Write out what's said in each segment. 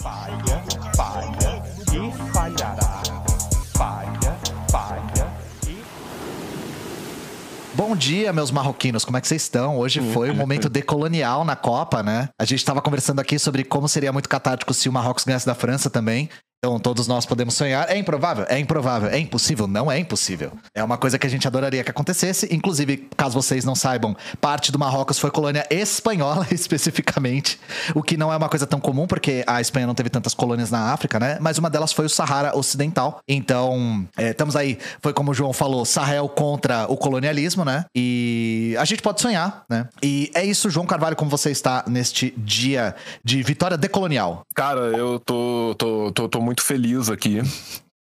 Falha, falha e falhará. Falha, falha e. Bom dia, meus marroquinos, como é que vocês estão? Hoje foi um momento decolonial na Copa, né? A gente estava conversando aqui sobre como seria muito catártico se o Marrocos ganhasse da França também. Então, todos nós podemos sonhar. É improvável? É improvável. É impossível? Não é impossível. É uma coisa que a gente adoraria que acontecesse. Inclusive, caso vocês não saibam, parte do Marrocos foi colônia espanhola, especificamente. O que não é uma coisa tão comum, porque a Espanha não teve tantas colônias na África, né? Mas uma delas foi o Sahara Ocidental. Então, é, estamos aí. Foi como o João falou, Sahel contra o colonialismo, né? E a gente pode sonhar, né? E é isso, João Carvalho, como você está neste dia de vitória decolonial. Cara, eu tô, tô, tô, tô muito feliz aqui.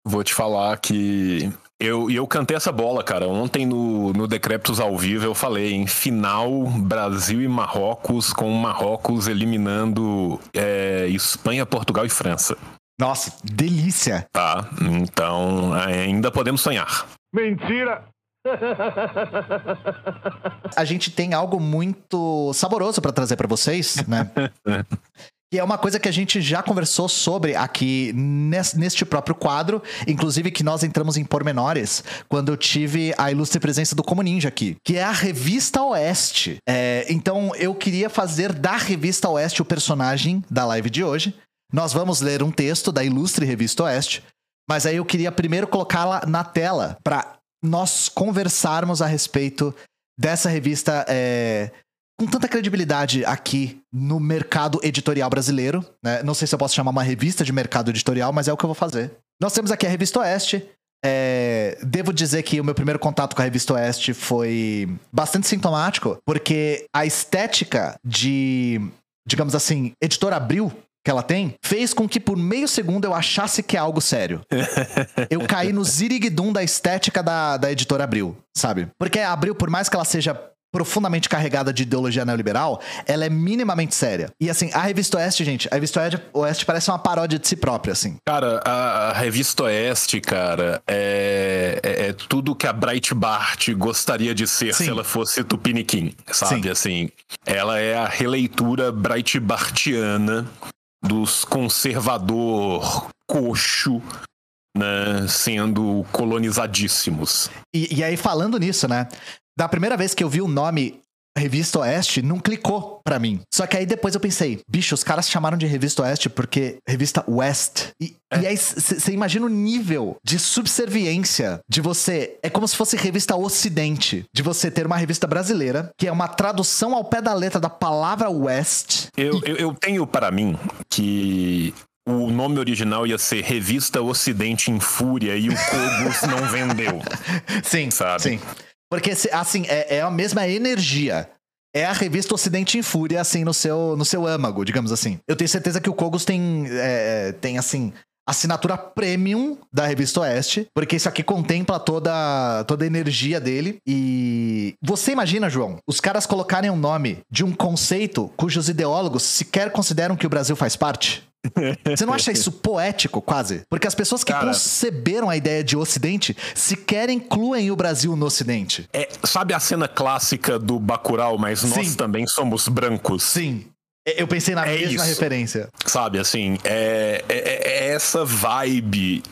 Vou te falar que eu, e eu cantei essa bola, cara. Ontem no, no Decréptos ao vivo eu falei em final Brasil e Marrocos, com Marrocos eliminando é, Espanha, Portugal e França. Nossa, delícia! Tá, então ainda podemos sonhar. Mentira! A gente tem algo muito saboroso para trazer para vocês, né? E é uma coisa que a gente já conversou sobre aqui neste próprio quadro, inclusive que nós entramos em pormenores quando eu tive a ilustre presença do Como Ninja aqui, que é a Revista Oeste. É, então eu queria fazer da Revista Oeste o personagem da live de hoje. Nós vamos ler um texto da ilustre Revista Oeste, mas aí eu queria primeiro colocá-la na tela para nós conversarmos a respeito dessa revista é, com tanta credibilidade aqui no mercado editorial brasileiro. Né? Não sei se eu posso chamar uma revista de mercado editorial, mas é o que eu vou fazer. Nós temos aqui a Revista Oeste. É, devo dizer que o meu primeiro contato com a Revista Oeste foi bastante sintomático, porque a estética de, digamos assim, editora Abril que ela tem, fez com que por meio segundo eu achasse que é algo sério. eu caí no ziriguidum da estética da, da editora Abril, sabe? Porque a Abril, por mais que ela seja profundamente carregada de ideologia neoliberal, ela é minimamente séria. E assim, a Revista Oeste, gente, a Revista Oeste parece uma paródia de si própria, assim. Cara, a, a Revista Oeste, cara, é, é, é, tudo que a Breitbart gostaria de ser Sim. se ela fosse Tupiniquim, sabe? Sim. Assim, ela é a releitura Breitbartiana dos conservador coxo né, sendo colonizadíssimos. E, e, aí, falando nisso, né? Da primeira vez que eu vi o nome Revista Oeste, não clicou para mim. Só que aí depois eu pensei, bicho, os caras chamaram de Revista Oeste porque Revista West. E, é. e aí você imagina o nível de subserviência de você. É como se fosse Revista Ocidente. De você ter uma revista brasileira, que é uma tradução ao pé da letra da palavra West. Eu, eu, eu tenho para mim que o nome original ia ser Revista Ocidente em Fúria e o Cobos não vendeu. Sim, sabe? Sim. Porque, assim, é, é a mesma energia. É a revista Ocidente em Fúria, assim, no seu, no seu âmago, digamos assim. Eu tenho certeza que o Kogos tem, é, tem assim, assinatura premium da revista Oeste, porque isso aqui contempla toda, toda a energia dele. E você imagina, João, os caras colocarem o um nome de um conceito cujos ideólogos sequer consideram que o Brasil faz parte? Você não acha isso poético, quase? Porque as pessoas que Cara, conceberam a ideia de Ocidente sequer incluem o Brasil no Ocidente. É, sabe a cena clássica do Bacurau, mas Sim. nós também somos brancos? Sim. Eu pensei na é mesma isso. referência. Sabe, assim, é, é, é essa vibe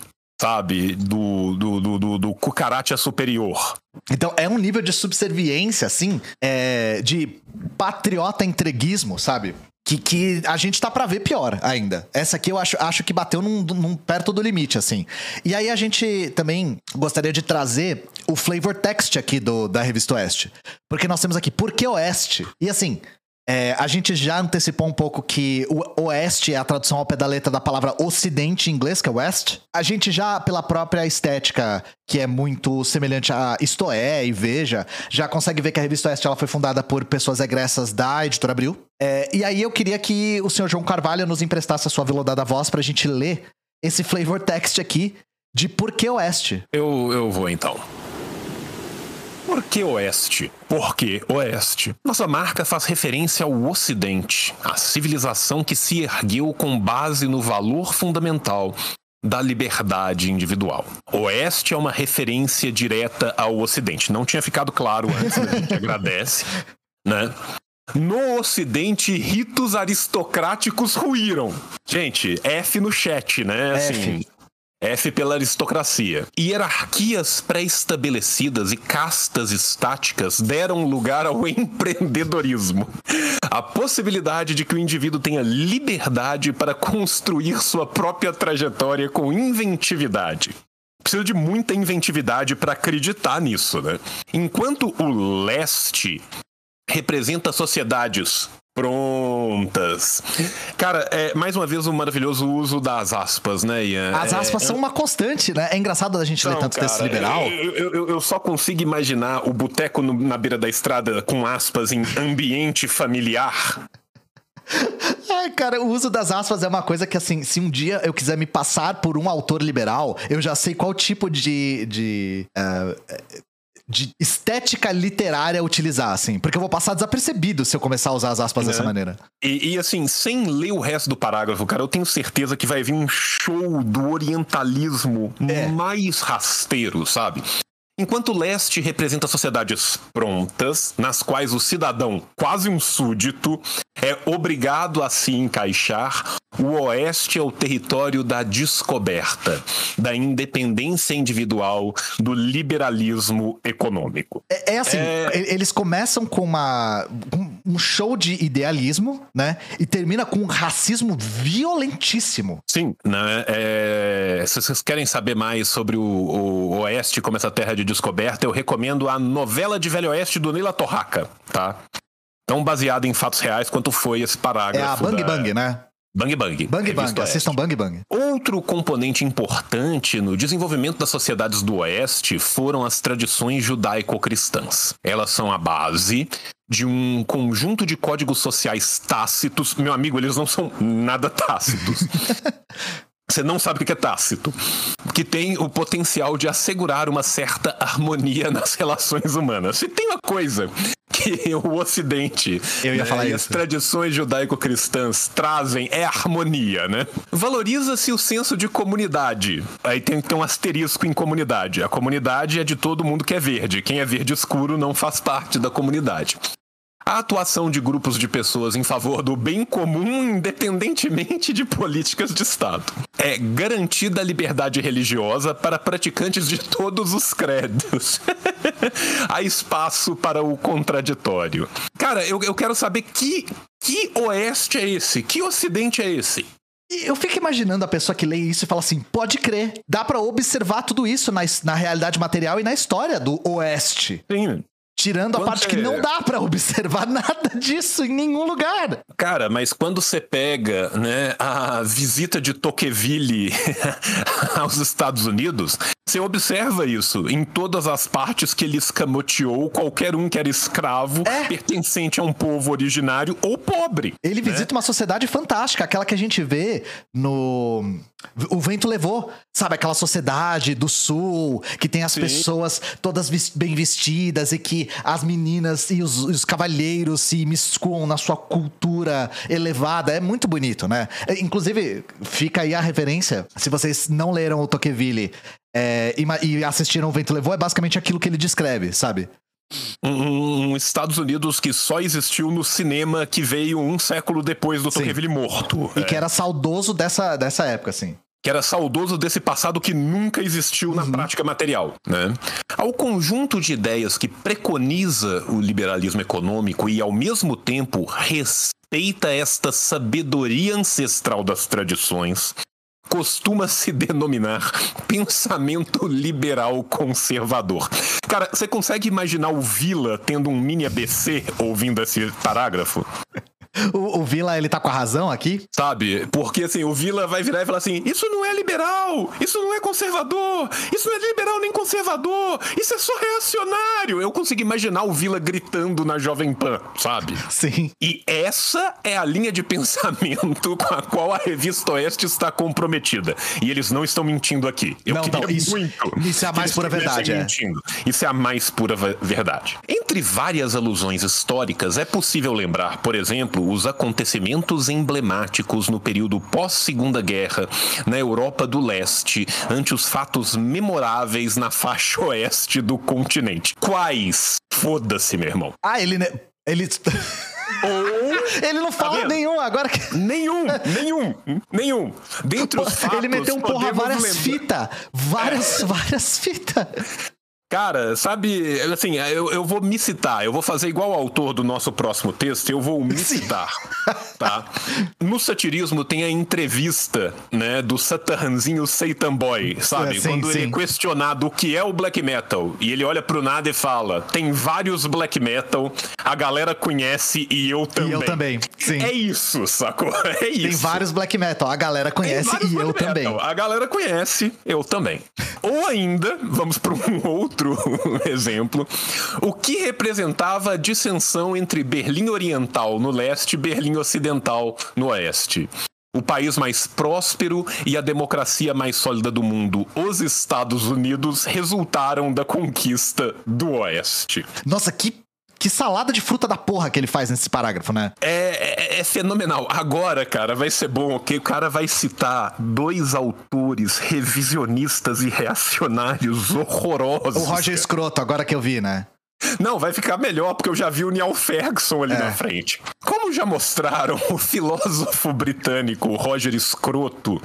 sabe? Do, do, do, do, do cucaracha superior. Então é um nível de subserviência, assim, é, de patriota entreguismo, sabe? Que, que a gente tá para ver pior ainda. Essa aqui eu acho, acho que bateu num, num, perto do limite, assim. E aí a gente também gostaria de trazer o flavor text aqui do, da Revista Oeste. Porque nós temos aqui Por que Oeste? E assim, é, a gente já antecipou um pouco que o oeste é a tradução ao pé da letra da palavra ocidente em inglês, que é west. A gente já, pela própria estética, que é muito semelhante a Isto É e Veja, já consegue ver que a revista Oeste ela foi fundada por pessoas egressas da editora Abril. É, e aí eu queria que o senhor João Carvalho nos emprestasse a sua veludada voz pra gente ler esse flavor text aqui de Por que Oeste. Eu, eu vou então. Por que Oeste? Por que Oeste? Nossa marca faz referência ao Ocidente, a civilização que se ergueu com base no valor fundamental da liberdade individual. Oeste é uma referência direta ao Ocidente. Não tinha ficado claro antes, a gente agradece, né? No Ocidente, ritos aristocráticos ruíram. Gente, F no chat, né? Assim, F. F pela aristocracia. Hierarquias pré-estabelecidas e castas estáticas deram lugar ao empreendedorismo. A possibilidade de que o indivíduo tenha liberdade para construir sua própria trajetória com inventividade precisa de muita inventividade para acreditar nisso, né? Enquanto o leste representa sociedades prontas. Cara, é, mais uma vez o maravilhoso uso das aspas, né, Ian? As é, aspas é, são uma constante, né? É engraçado a gente ler tanto cara, texto liberal. Eu, eu, eu, só consigo imaginar o boteco na beira da estrada com aspas em ambiente familiar. Ai, cara, o uso das aspas é uma coisa que, assim, se um dia eu quiser me passar por um autor liberal, eu já sei qual tipo de. de uh, de estética literária utilizar, assim. Porque eu vou passar desapercebido se eu começar a usar as aspas é. dessa maneira. E, e, assim, sem ler o resto do parágrafo, cara, eu tenho certeza que vai vir um show do orientalismo é. mais rasteiro, sabe? Enquanto o leste representa sociedades prontas, nas quais o cidadão, quase um súdito, é obrigado a se encaixar, o oeste é o território da descoberta, da independência individual, do liberalismo econômico. É, é assim, é... eles começam com uma. um show de idealismo, né? E termina com um racismo violentíssimo. Sim, né? É... Se vocês querem saber mais sobre o, o oeste como essa terra de de descoberta, eu recomendo a novela de Velho Oeste do Neila Torraca, tá? Tão baseado em fatos reais quanto foi esse parágrafo. É a Bang da... Bang, né? Bang Bang. Bang Bang, assistam Bang Bang. Outro componente importante no desenvolvimento das sociedades do Oeste foram as tradições judaico-cristãs. Elas são a base de um conjunto de códigos sociais tácitos. Meu amigo, eles não são nada tácitos. Você não sabe o que é tácito. Que tem o potencial de assegurar uma certa harmonia nas relações humanas. Se tem uma coisa que o Ocidente Eu ia né, falar e as tradições judaico-cristãs trazem é harmonia, né? Valoriza-se o senso de comunidade. Aí tem, tem um asterisco em comunidade. A comunidade é de todo mundo que é verde. Quem é verde escuro não faz parte da comunidade a atuação de grupos de pessoas em favor do bem comum, independentemente de políticas de Estado. É garantida a liberdade religiosa para praticantes de todos os credos. Há espaço para o contraditório. Cara, eu, eu quero saber que, que oeste é esse? Que ocidente é esse? Eu fico imaginando a pessoa que lê isso e fala assim: pode crer, dá para observar tudo isso na, na realidade material e na história do Oeste. Sim. Tirando quando a parte você... que não dá para observar nada disso em nenhum lugar. Cara, mas quando você pega, né, a visita de Tocqueville aos Estados Unidos, você observa isso em todas as partes que ele escamoteou qualquer um que era escravo, é. pertencente a um povo originário ou pobre. Ele né? visita uma sociedade fantástica, aquela que a gente vê no o vento levou, sabe, aquela sociedade do sul, que tem as Sim. pessoas todas bem vestidas e que as meninas e os, os cavalheiros se miscuam na sua cultura elevada. É muito bonito, né? É, inclusive, fica aí a referência, se vocês não leram o Tocqueville é, e, e assistiram o Vento Levou, é basicamente aquilo que ele descreve, sabe? Um, um, Estados Unidos que só existiu no cinema que veio um século depois do Tocqueville morto. E é. que era saudoso dessa, dessa época, assim que era saudoso desse passado que nunca existiu uhum. na prática material. Né? Ao conjunto de ideias que preconiza o liberalismo econômico e, ao mesmo tempo, respeita esta sabedoria ancestral das tradições, costuma se denominar pensamento liberal conservador. Cara, você consegue imaginar o Vila tendo um mini ABC ouvindo esse parágrafo? O, o, Vila, ele tá com a razão aqui? Sabe? Porque assim, o Vila vai virar e falar assim: isso não é liberal, isso não é conservador, isso não é liberal nem conservador, isso é só reacionário. Eu consigo imaginar o Vila gritando na Jovem Pan, sabe? Sim. E essa é a linha de pensamento com a qual a revista Oeste está comprometida. E eles não estão mentindo aqui. Eu não, queria não, isso, muito. Isso é a mais pura verdade, é. Mentindo. Isso é a mais pura verdade. Entre várias alusões históricas, é possível lembrar, por exemplo, os acontecimentos emblemáticos no período pós-Segunda Guerra na Europa do Leste ante os fatos memoráveis na faixa oeste do continente. Quais? Foda-se, meu irmão. Ah, ele. Ele. Ou. Ele não fala vendo? nenhum, agora que. Nenhum, nenhum, nenhum. Dentre os fatos, Ele meteu um porra várias fitas. Várias, várias fitas. Cara, sabe, assim, eu, eu vou me citar, eu vou fazer igual o autor do nosso próximo texto, eu vou me citar, tá? No satirismo tem a entrevista, né, do Satanzinho Satan Boy, sabe? É, sim, Quando ele sim. é questionado o que é o black metal, e ele olha pro nada e fala, tem vários black metal, a galera conhece e eu também. eu também, sim. É isso, sacou? É isso. Tem vários black metal. A galera conhece e eu black também. metal. A galera conhece, eu também. Ou ainda, vamos para um outro exemplo, o que representava a dissensão entre Berlim Oriental no leste e Berlim Ocidental no oeste. O país mais próspero e a democracia mais sólida do mundo, os Estados Unidos, resultaram da conquista do Oeste. Nossa, que, que salada de fruta da porra que ele faz nesse parágrafo, né? É, é- é fenomenal. Agora, cara, vai ser bom, ok? O cara vai citar dois autores revisionistas e reacionários horrorosos. O Roger cara. Escroto, agora que eu vi, né? Não, vai ficar melhor, porque eu já vi o Neil Ferguson ali É. na frente. Como já mostraram o filósofo britânico Roger Escroto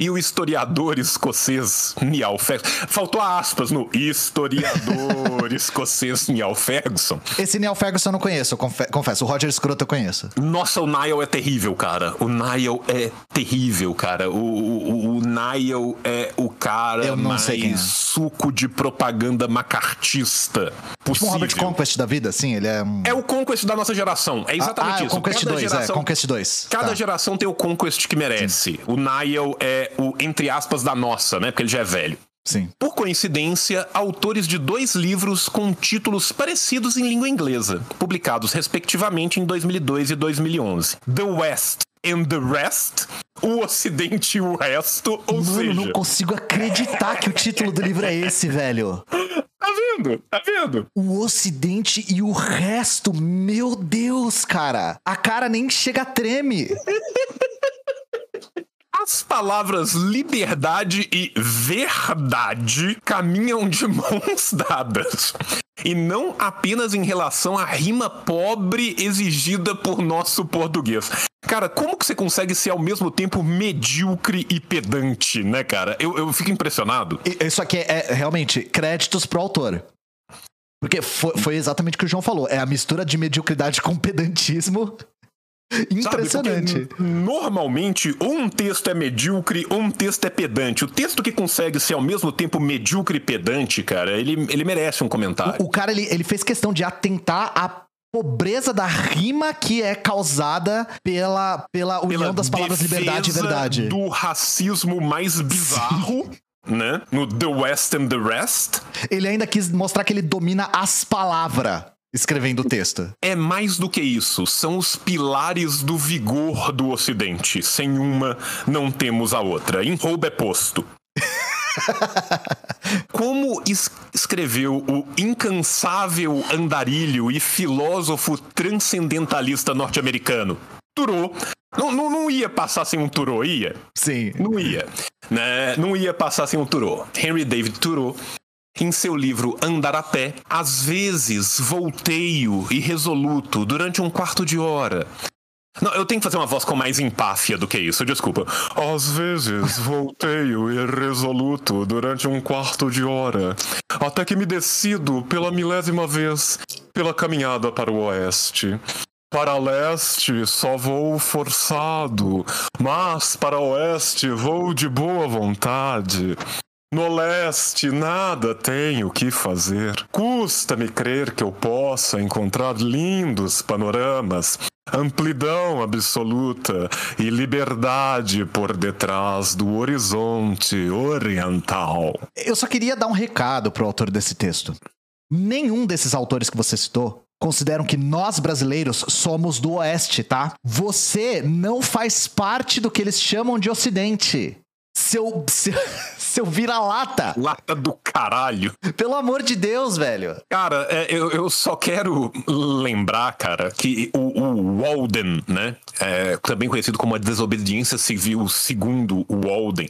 e o historiador escocês Neil Ferguson. Faltou aspas no historiador escocês Neil Ferguson. Esse Neil Ferguson eu não conheço, eu confe- confesso. O Roger Escroto eu conheço. Nossa, o Niall é terrível, cara. O Niall é terrível, cara. O, o, o Niall é o cara mais é. suco de propaganda macartista Tipo um possível. Robert Conquest da vida, assim, ele é um... É o Conquest da nossa geração. É exatamente ah, é o isso. Conquest Cada 2, geração, é, Conquest 2. Cada Tá. geração tem o Conquest que merece. O Niall é o, entre aspas, da nossa, né? Porque ele já é velho. Sim. Por coincidência, autores de dois livros com títulos parecidos em língua inglesa, publicados respectivamente em 2002 e 2011. The West and the Rest, O Ocidente e o Resto, ou Mano, seja... não consigo acreditar que o título do livro é esse, velho. Tá vendo? Tá vendo? O Ocidente e o resto, meu Deus, cara. A cara nem chega a treme. As palavras liberdade e verdade caminham de mãos dadas. E não apenas em relação à rima pobre exigida por nosso português. Cara, como que você consegue ser ao mesmo tempo medíocre e pedante, né, cara? Eu, eu fico impressionado. Isso aqui é, é, realmente créditos pro autor. Porque foi, foi exatamente o que o João falou. É a mistura de mediocridade com pedantismo. Sabe? Impressionante. Porque, Normalmente, ou um texto é medíocre ou um texto é pedante. O texto que consegue ser ao mesmo tempo medíocre e pedante, cara, ele, ele merece um comentário. O cara, ele, ele fez questão de atentar à pobreza da rima que é causada pela, pela união pela das palavras liberdade e verdade. do racismo mais bizarro, né? No The West and the Rest. Ele ainda quis mostrar que ele domina as palavras escrevendo o texto. É mais do que isso. São os pilares do vigor do Ocidente. Sem uma, não temos a outra. Em roubo é posto. Como es- escreveu o incansável andarilho e filósofo transcendentalista norte-americano? Turou. Não, não, não ia passar sem um Turou, ia? Sim. Não ia. Né? Não ia passar sem um Thoreau. Henry David Thoreau, em seu livro Andar a Pé, às vezes volteio irresoluto durante um quarto de hora. Não, eu tenho que fazer uma voz com mais empáfia do que isso, desculpa. Às vezes volteio irresoluto durante um quarto de hora, até que me decido pela milésima vez pela caminhada para o oeste. Para leste só vou forçado, mas para oeste vou de boa vontade. No leste nada tenho que fazer. Custa-me crer que eu possa encontrar lindos panoramas, amplidão absoluta e liberdade por detrás do horizonte oriental. Eu só queria dar um recado pro autor desse texto. Nenhum desses autores que você citou consideram que nós brasileiros somos do Oeste, tá? Você não faz parte do que eles chamam de Ocidente. Seu, seu, seu vira-lata. Lata do caralho. Pelo amor de Deus, velho. Cara, é, eu, eu só quero lembrar, cara, que o, o Walden, né? é, também conhecido como a desobediência civil segundo o Walden,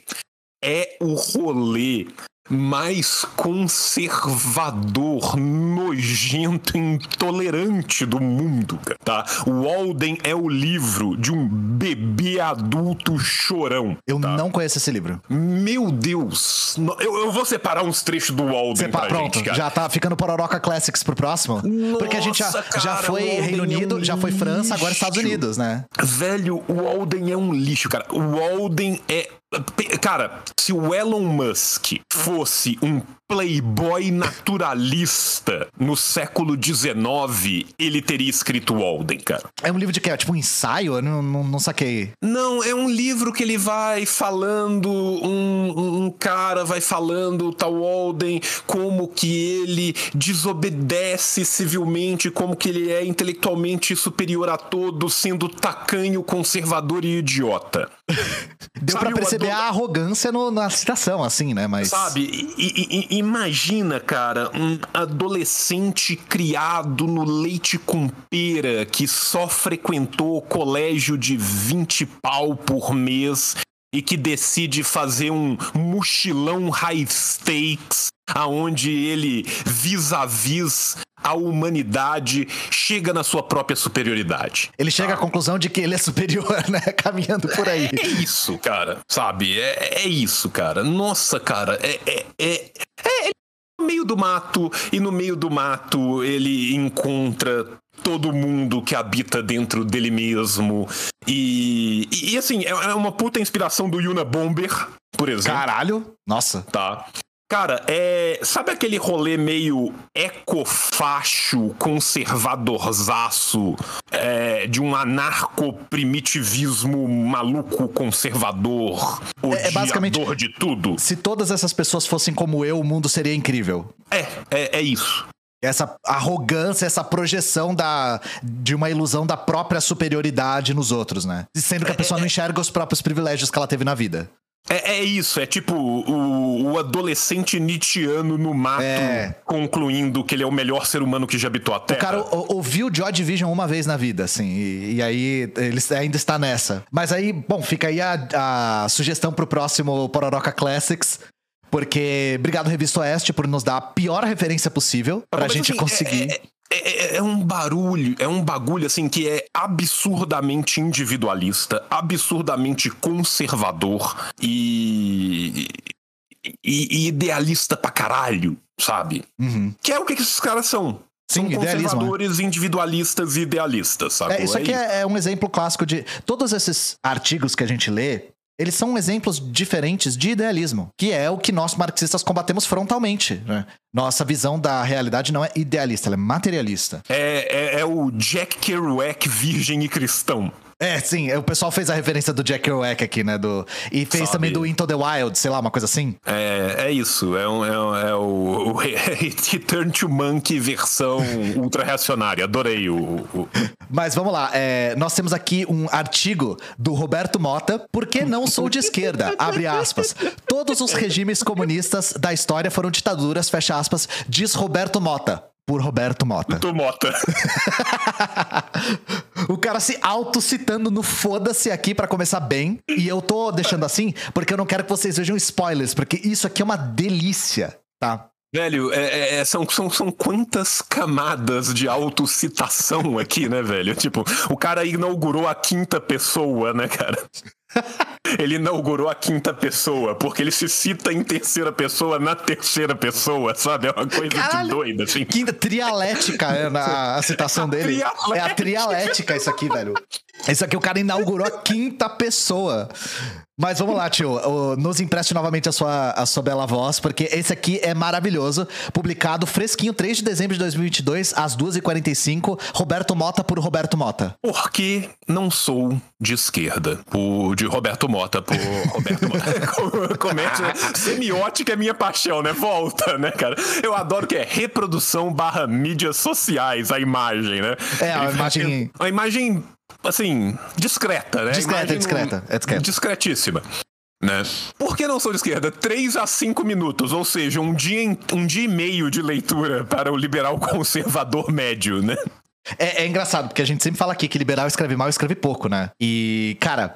é o rolê mais conservador, nojento, intolerante do mundo, tá? O Walden é o livro de um bebê adulto chorão. Eu tá? não conheço esse livro. Meu Deus! Eu, eu vou separar uns trechos do Walden Sepa pra pronto, gente, cara. já tá ficando Pororoca Classics pro próximo? Porque a gente já, Nossa, já cara, foi Reino é um Unido, já foi França, agora Estados lixo. Unidos, né? Velho, o Walden é um lixo, cara. O Walden é. Cara, se o Elon Musk fosse um playboy naturalista no século XIX, ele teria escrito Walden, cara. É um livro de quê? É Tipo um ensaio? Eu não, não, não saquei. Não, é um livro que ele vai falando, um, um cara vai falando, o tal Walden, como que ele desobedece civilmente, como que ele é intelectualmente superior a todos, sendo tacanho, conservador e idiota. Deu o perceber a arrogância no- na citação, assim, né? Mas. Sabe, I- i- i- imagina, cara, um adolescente criado no leite com pera que só frequentou colégio de 20 pau por mês e que decide fazer um mochilão high stakes aonde ele vis-a-vis a humanidade chega na sua própria superioridade. Ele chega à conclusão de que ele é superior, né? Caminhando por aí. É isso, cara, sabe? É, é isso, cara. Nossa, cara, é, é, é, é ele no meio do mato e no meio do mato ele encontra todo mundo que habita dentro dele mesmo e, e, e, assim é é uma puta inspiração do Yuna Bomber, por exemplo Caralho. Nossa. tá? Cara, é. Sabe aquele rolê meio ecofacho, conservadorzaço, é, de um anarco-primitivismo maluco conservador, É- é basicamente- odiador de tudo? Se todas essas pessoas fossem como eu, o mundo seria incrível. É, é, é isso. Essa arrogância, essa projeção da, de uma ilusão da própria superioridade nos outros, né? Sendo que a pessoa não enxerga os próprios privilégios que ela teve na vida. É, é isso, é tipo o, o adolescente Nietzscheano no mato É. concluindo que ele é o melhor ser humano que já habitou a Terra. O cara o- ouviu Joy Division uma vez na vida, assim, e, e aí ele ainda está nessa. Mas aí, bom, fica aí a, a sugestão pro próximo Pororoca Classics. Porque, obrigado, Revista Oeste, por nos dar a pior referência possível pra Mas, gente assim, conseguir. É, é- é- é um barulho, é um bagulho assim que é absurdamente individualista, absurdamente conservador e, e- e idealista pra caralho, sabe? Uhum. Que é o que esses caras são. Sim, são idealismo, conservadores, individualistas e idealistas, sabe? É, isso aqui é, é um exemplo clássico de. Todos esses artigos que a gente lê, eles são exemplos diferentes de idealismo, que é o que nós marxistas combatemos frontalmente. né? Nossa visão da realidade não é idealista, ela é materialista. É, é- é o Jack Kerouac virgem e cristão. É, sim, o pessoal fez a referência do Jack Kerouac aqui, né? Do, e fez Sabe. também do Into the Wild, sei lá, uma coisa assim. É, é isso, é, um- é, um- é o, o Return to Monkey versão ultra reacionária. Adorei o, o- Mas vamos lá, é, nós temos aqui um artigo do Roberto Mota. Por que não sou de esquerda? Abre aspas. Todos os regimes comunistas da história foram ditaduras, fecha aspas, diz Roberto Mota. Por Roberto Mota. do Mota. O cara se auto-citando no foda-se aqui pra começar bem. E eu tô deixando assim porque eu não quero que vocês vejam spoilers, porque isso aqui é uma delícia, tá? Velho, é- é- é- são, são, são quantas camadas de autocitação aqui, né, velho? Tipo, o cara inaugurou a quinta pessoa, né, cara? Ele inaugurou a quinta pessoa, porque ele se cita em terceira pessoa na terceira pessoa, sabe? É uma coisa Caralho. de doida, assim. Quinta trialética é na a citação dele. trialética. É a trialética isso aqui, velho. Isso aqui o cara inaugurou a quinta pessoa. Mas vamos lá, tio. Nos empreste novamente a sua, a sua bela voz, porque esse aqui é maravilhoso. Publicado fresquinho, 3 de dezembro de 2022, às 2h45. Roberto Mota por Roberto Mota. Porque não sou de esquerda. Por, de Roberto Mota, por Roberto Mota. Comédia semiótica é minha paixão, né? Volta, né, cara? Eu adoro que é reprodução barra mídias sociais, a imagem, né? É, a Ele faz- imagem- A imagem, assim, discreta, né? Discreta, Imagem discreta, é discreta. Discretíssima. Né? Por que não sou de esquerda? 3 a 5 minutos, ou seja, um dia, em- um dia e meio de leitura para o liberal conservador médio, né? É, é engraçado, porque a gente sempre fala aqui que liberal escreve mal e escreve pouco, né? E, cara,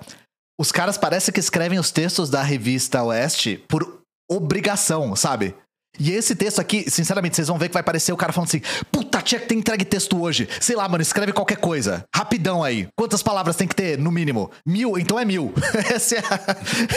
os caras parecem que escrevem os textos da revista Oeste por obrigação, sabe? E esse texto aqui, sinceramente, vocês vão ver que vai parecer o cara falando assim: puta, tinha que ter entregue texto hoje. Sei lá, mano, escreve qualquer coisa. Rapidão aí. Quantas palavras tem que ter, no mínimo? Mil? Então é mil. esse, é,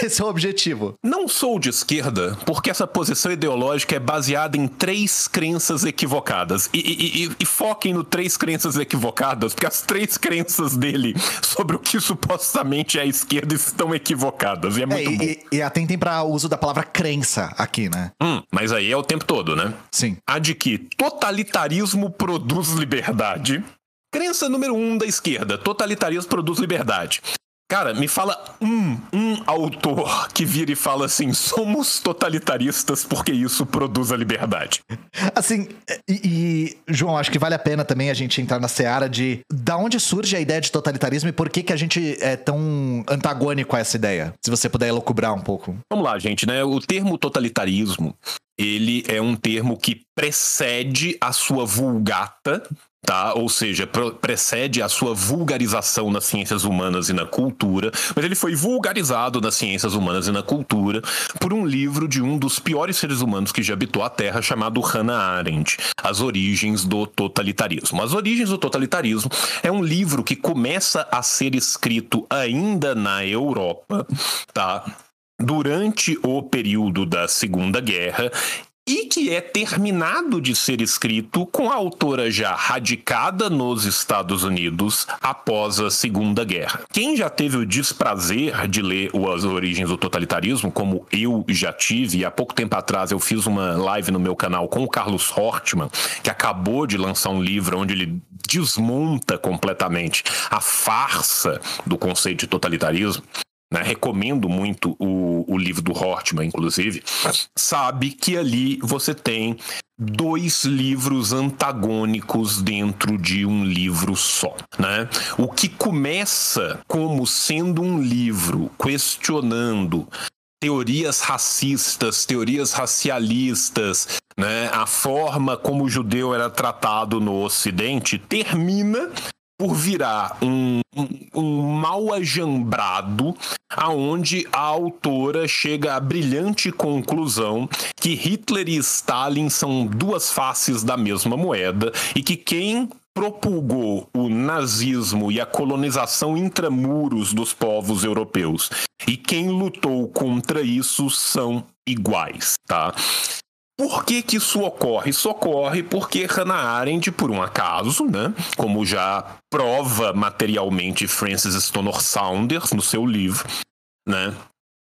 esse é o objetivo. Não sou de esquerda, porque essa posição ideológica é baseada em três crenças equivocadas. E, e, e, e foquem no três crenças equivocadas, porque as três crenças dele sobre o que supostamente é a esquerda estão equivocadas. E é muito é, bom. E, e atentem para o uso da palavra crença aqui, né? Hum, mas aí é o tempo todo, né? Sim. A de que totalitarismo produz liberdade. Crença número um da esquerda: totalitarismo produz liberdade. Cara, me fala um, um autor que vira e fala assim: somos totalitaristas porque isso produz a liberdade. Assim, e, e, João, acho que vale a pena também a gente entrar na seara de da onde surge a ideia de totalitarismo e por que, que a gente é tão antagônico a essa ideia. Se você puder elucubrar um pouco. Vamos lá, gente, né? O termo totalitarismo ele é um termo que precede a sua vulgata, tá? Ou seja, precede a sua vulgarização nas ciências humanas e na cultura, mas ele foi vulgarizado nas ciências humanas e na cultura por um livro de um dos piores seres humanos que já habitou a Terra, chamado Hannah Arendt, As Origens do Totalitarismo. As Origens do Totalitarismo é um livro que começa a ser escrito ainda na Europa, tá? Durante o período da Segunda Guerra e que é terminado de ser escrito com a autora já radicada nos Estados Unidos após a Segunda Guerra. Quem já teve o desprazer de ler As Origens do Totalitarismo, como eu já tive, e há pouco tempo atrás eu fiz uma live no meu canal com o Carlos Hortman, que acabou de lançar um livro onde ele desmonta completamente a farsa do conceito de totalitarismo né, recomendo muito o, o livro do Hortman, inclusive, sabe que ali você tem dois livros antagônicos dentro de um livro só, né? O que começa como sendo um livro questionando teorias racistas, teorias racialistas, né? A forma como o judeu era tratado no Ocidente termina por virar um, um, um mal ajambrado, aonde a autora chega à brilhante conclusão que Hitler e Stalin são duas faces da mesma moeda e que quem propulgou o nazismo e a colonização intramuros dos povos europeus e quem lutou contra isso são iguais, tá? Por que, que isso ocorre? Isso ocorre porque Hannah Arendt, por um acaso, né, como já prova materialmente Francis Stonor Saunders no seu livro, né,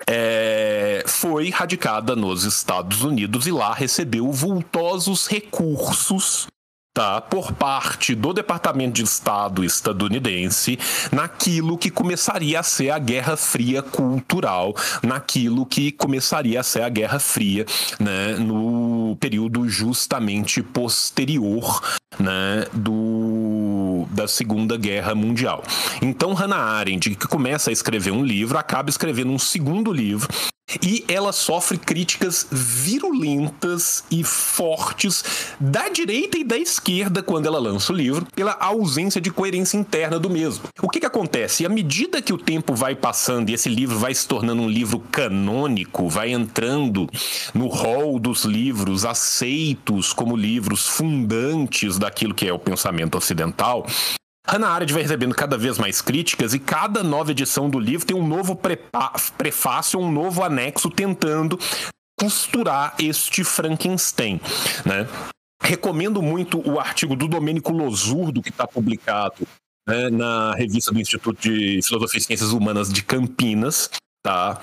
é, foi radicada nos Estados Unidos e lá recebeu vultosos recursos tá, por parte do Departamento de Estado estadunidense naquilo que começaria a ser a Guerra Fria cultural, naquilo que começaria a ser a Guerra Fria, né, no período justamente posterior, né, do da Segunda Guerra Mundial. Então Hannah Arendt, que começa a escrever um livro, acaba escrevendo um segundo livro e ela sofre críticas virulentas e fortes da direita e da esquerda quando ela lança o livro, pela ausência de coerência interna do mesmo. O que, que acontece? À medida que o tempo vai passando e esse livro vai se tornando um livro canônico, vai entrando no rol dos livros aceitos como livros fundantes daquilo que é o pensamento ocidental, Hannah Arendt vai recebendo cada vez mais críticas e cada nova edição do livro tem um novo prefácio, um novo anexo tentando costurar este Frankenstein, né? Recomendo muito o artigo do Domênico Losurdo que está publicado né, na revista do Instituto de Filosofia e Ciências Humanas de Campinas, tá?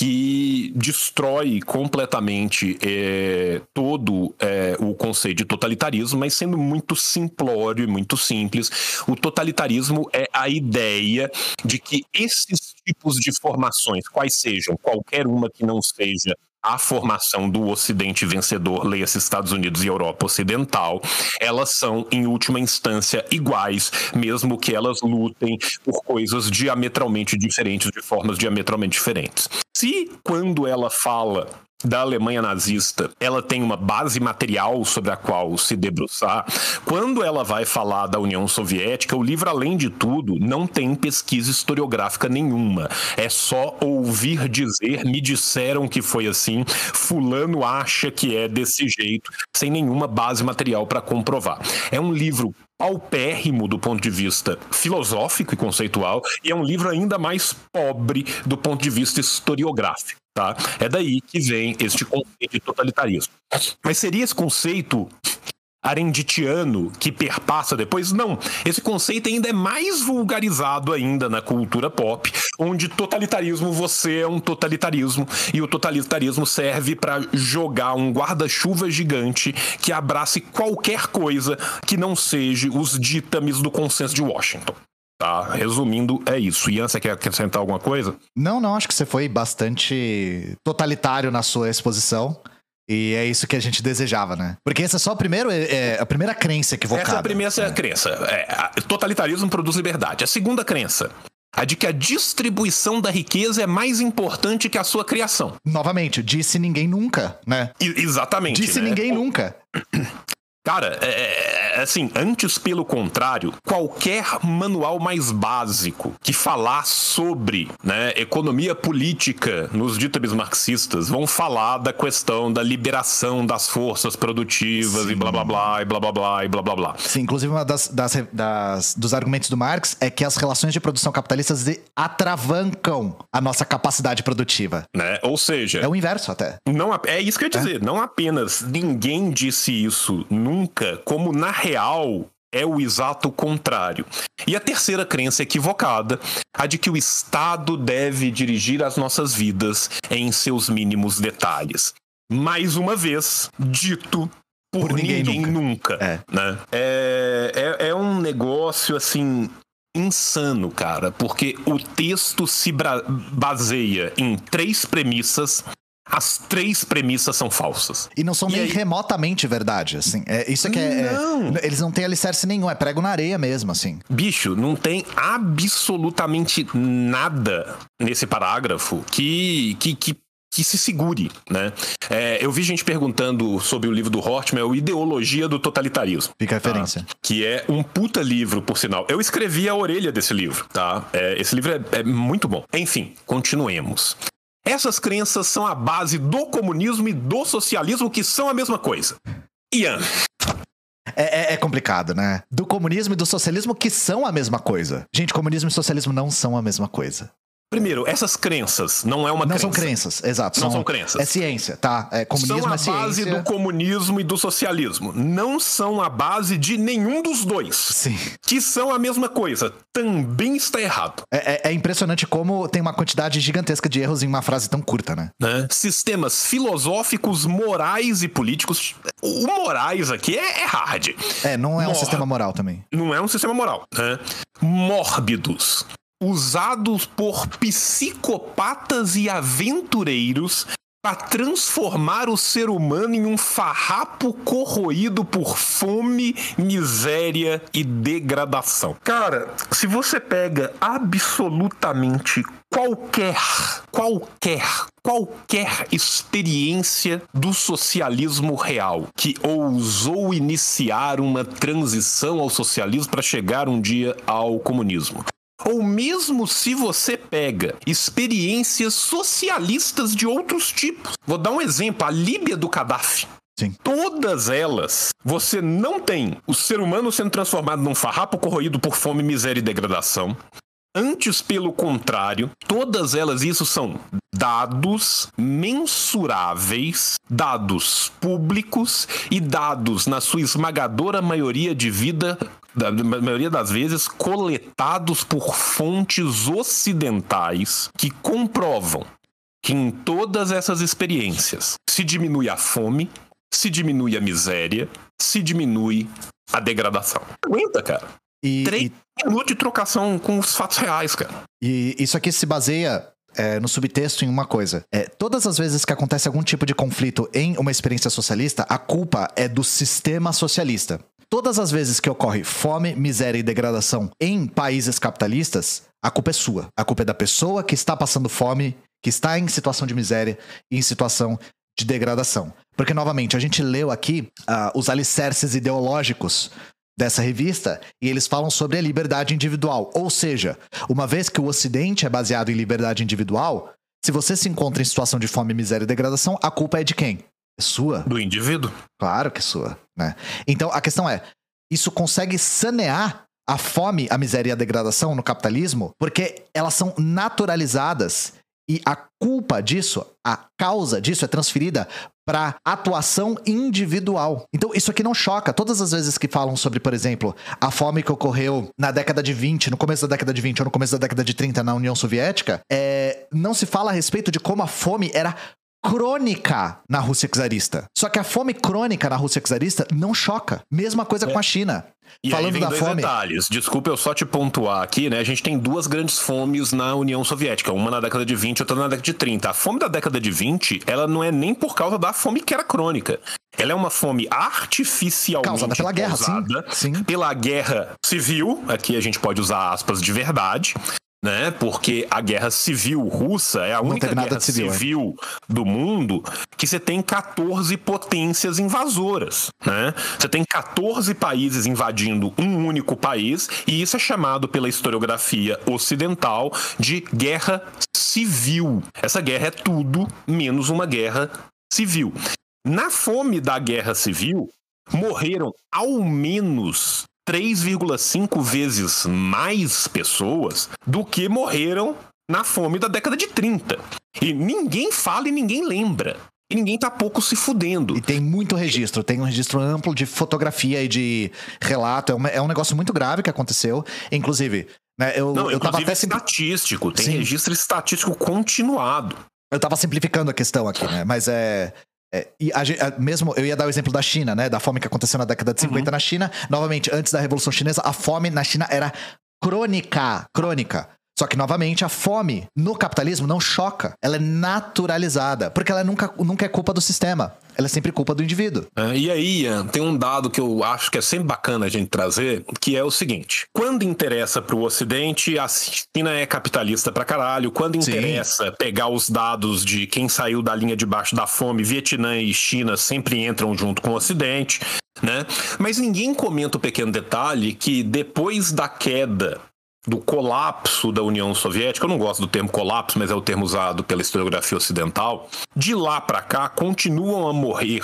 Que destrói completamente é, todo é, o conceito de totalitarismo, mas sendo muito simplório e muito simples. O totalitarismo é a ideia de que esses tipos de formações, quais sejam, qualquer uma que não seja a formação do Ocidente vencedor, leia-se Estados Unidos e Europa Ocidental, elas são, em última instância, iguais, mesmo que elas lutem por coisas diametralmente diferentes, de formas diametralmente diferentes. se quando ela fala da Alemanha nazista, ela tem uma base material sobre a qual se debruçar. Quando ela vai falar da União Soviética, o livro, além de tudo, não tem pesquisa historiográfica nenhuma. É só ouvir dizer, me disseram que foi assim, fulano acha que é desse jeito, sem nenhuma base material para comprovar. É um livro paupérrimo do ponto de vista filosófico e conceitual, e é um livro ainda mais pobre do ponto de vista historiográfico. Tá? É daí que vem este conceito de totalitarismo. Mas seria esse conceito arenditiano que perpassa depois? Não. Esse conceito ainda é mais vulgarizado ainda na cultura pop, onde totalitarismo você é um totalitarismo e o totalitarismo serve para jogar um guarda-chuva gigante que abrace qualquer coisa que não seja os ditames do consenso de Washington. Tá, resumindo, é isso. Ian, você quer acrescentar alguma coisa? Não, não, acho que você foi bastante totalitário na sua exposição. E é isso que a gente desejava, né? Porque essa é só a primeira, é, a primeira crença equivocada. Essa é a primeira é. crença. É, totalitarismo produz liberdade. A segunda crença. A de que a distribuição da riqueza é mais importante que a sua criação. Novamente, disse ninguém nunca, né? I exatamente. Disse né? ninguém nunca. Cara, é, é, é, assim, antes pelo contrário, qualquer manual mais básico que falar sobre né, economia política nos ditames marxistas vão falar da questão da liberação das forças produtivas Sim. e blá blá blá e blá blá blá e blá blá blá. Sim, inclusive uma das, das, das dos argumentos do Marx é que as relações de produção capitalistas atravancam a nossa capacidade produtiva. Né? Ou seja, é o inverso até. Não, é isso que eu ia dizer. É. Não apenas ninguém disse isso nunca, como na real é o exato contrário. E a terceira crença equivocada, a de que o Estado deve dirigir as nossas vidas em seus mínimos detalhes. Mais uma vez, dito por, por ninguém, ninguém, nunca. nunca é. Né? É, é, é um negócio assim insano, cara, porque o texto se baseia em três premissas as três premissas são falsas. E não são e nem aí... remotamente verdade, assim. É, isso é que é, não. é, Eles não têm alicerce nenhum, é prego na areia mesmo, assim. Bicho, não tem absolutamente nada nesse parágrafo que, que, que que se segure, né? É, eu vi gente perguntando sobre o livro do Hortman, o Ideologia do Totalitarismo. Fica a referência. Tá? Que é um puta livro, por sinal. Eu escrevi a orelha desse livro, tá? É, esse livro é, é muito bom. Enfim, continuemos. Essas crenças são a base do comunismo e do socialismo, que são a mesma coisa. Ian. É, é, é, complicado, né? Do comunismo e do socialismo, que são a mesma coisa. Gente, comunismo e socialismo não são a mesma coisa. Primeiro, essas crenças não é uma não crença. são crenças, exato. Não são, são crenças. É ciência, tá? É, comunismo são a é ciência. base do comunismo e do socialismo. Não são a base de nenhum dos dois. Sim. Que são a mesma coisa. Também está errado. É, é, é impressionante como tem uma quantidade gigantesca de erros em uma frase tão curta, né? né? Sistemas filosóficos, morais e políticos. O morais aqui é, é hard. É, não é Mor um sistema moral também. Não é um sistema moral. Né? Mórbidos usados por psicopatas e aventureiros para transformar o ser humano em um farrapo corroído por fome, miséria e degradação. Cara, se você pega absolutamente qualquer, qualquer, qualquer experiência do socialismo real que ousou iniciar uma transição ao socialismo para chegar um dia ao comunismo. Ou mesmo se você pega experiências socialistas de outros tipos. Vou dar um exemplo: a Líbia do Gaddafi. Sim. Todas elas, você não tem o ser humano sendo transformado num farrapo corroído por fome, miséria e degradação. Antes, pelo contrário, todas elas, isso são dados mensuráveis, dados públicos e dados, na sua esmagadora maioria de vida, da maioria das vezes, coletados por fontes ocidentais que comprovam que em todas essas experiências se diminui a fome, se diminui a miséria, se diminui a degradação. Aguenta, cara. E, Três e... minutos de trocação com os fatos reais, cara. E isso aqui se baseia é, no subtexto em uma coisa. É, todas as vezes que acontece algum tipo de conflito em uma experiência socialista, a culpa é do sistema socialista. Todas as vezes que ocorre fome, miséria e degradação em países capitalistas, a culpa é sua. A culpa é da pessoa que está passando fome que está em situação de miséria e em situação de degradação. Porque, novamente, a gente leu aqui uh, os alicerces ideológicos dessa revista e eles falam sobre a liberdade individual. Ou seja, uma vez que o Ocidente é baseado em liberdade individual, se você se encontra em situação de fome, miséria e degradação, a culpa é de quem? É sua. Do indivíduo. Claro que é sua. Né? Então a questão é: isso consegue sanear a fome, a miséria e a degradação no capitalismo, porque elas são naturalizadas e a culpa disso, a causa disso é transferida para atuação individual. Então, isso aqui não choca. Todas as vezes que falam sobre, por exemplo, a fome que ocorreu na década de 20, no começo da década de 20 ou no começo da década de 30 na União Soviética, é, não se fala a respeito de como a fome era crônica na Rússia czarista. Só que a fome crônica na Rússia czarista não choca. Mesma coisa é. com a China. E Falando da fome. detalhes. Desculpa eu só te pontuar aqui, né? A gente tem duas grandes fomes na União Soviética, uma na década de 20 e outra na década de 30. A fome da década de 20, ela não é nem por causa da fome que era crônica. Ela é uma fome artificialmente causada pela guerra, sim. sim. Pela guerra civil, aqui a gente pode usar aspas de verdade, né? Porque a guerra civil russa é a Não única guerra civil, civil do mundo que você tem 14 potências invasoras, né? Você tem 14 países invadindo um único país e isso é chamado pela historiografia ocidental de guerra civil. Essa guerra é tudo menos uma guerra civil. Na fome da guerra civil, morreram ao menos 3,5 vezes mais pessoas do que morreram na fome da década de 30. E ninguém fala e ninguém lembra. E ninguém tá pouco se fudendo. E tem muito registro, tem um registro amplo de fotografia e de relato. É um, é um negócio muito grave que aconteceu. Inclusive, né, eu, Não, eu tava até estatístico, tem Sim. registro estatístico continuado. Eu tava simplificando a questão aqui, né? Mas é. É, e a, a, mesmo eu ia dar o exemplo da China, né? Da fome que aconteceu na década de 50 uhum. na China. Novamente, antes da Revolução Chinesa, a fome na China era crônica. Crônica. Só que, novamente, a fome no capitalismo não choca. Ela é naturalizada. Porque ela nunca, nunca é culpa do sistema. Ela é sempre culpa do indivíduo. É, e aí, Ian, tem um dado que eu acho que é sempre bacana a gente trazer, que é o seguinte: quando interessa para o Ocidente, a China é capitalista pra caralho. Quando interessa Sim. pegar os dados de quem saiu da linha de baixo da fome, Vietnã e China sempre entram junto com o Ocidente. Né? Mas ninguém comenta o pequeno detalhe que depois da queda do colapso da União Soviética, eu não gosto do termo colapso, mas é o termo usado pela historiografia ocidental, de lá para cá continuam a morrer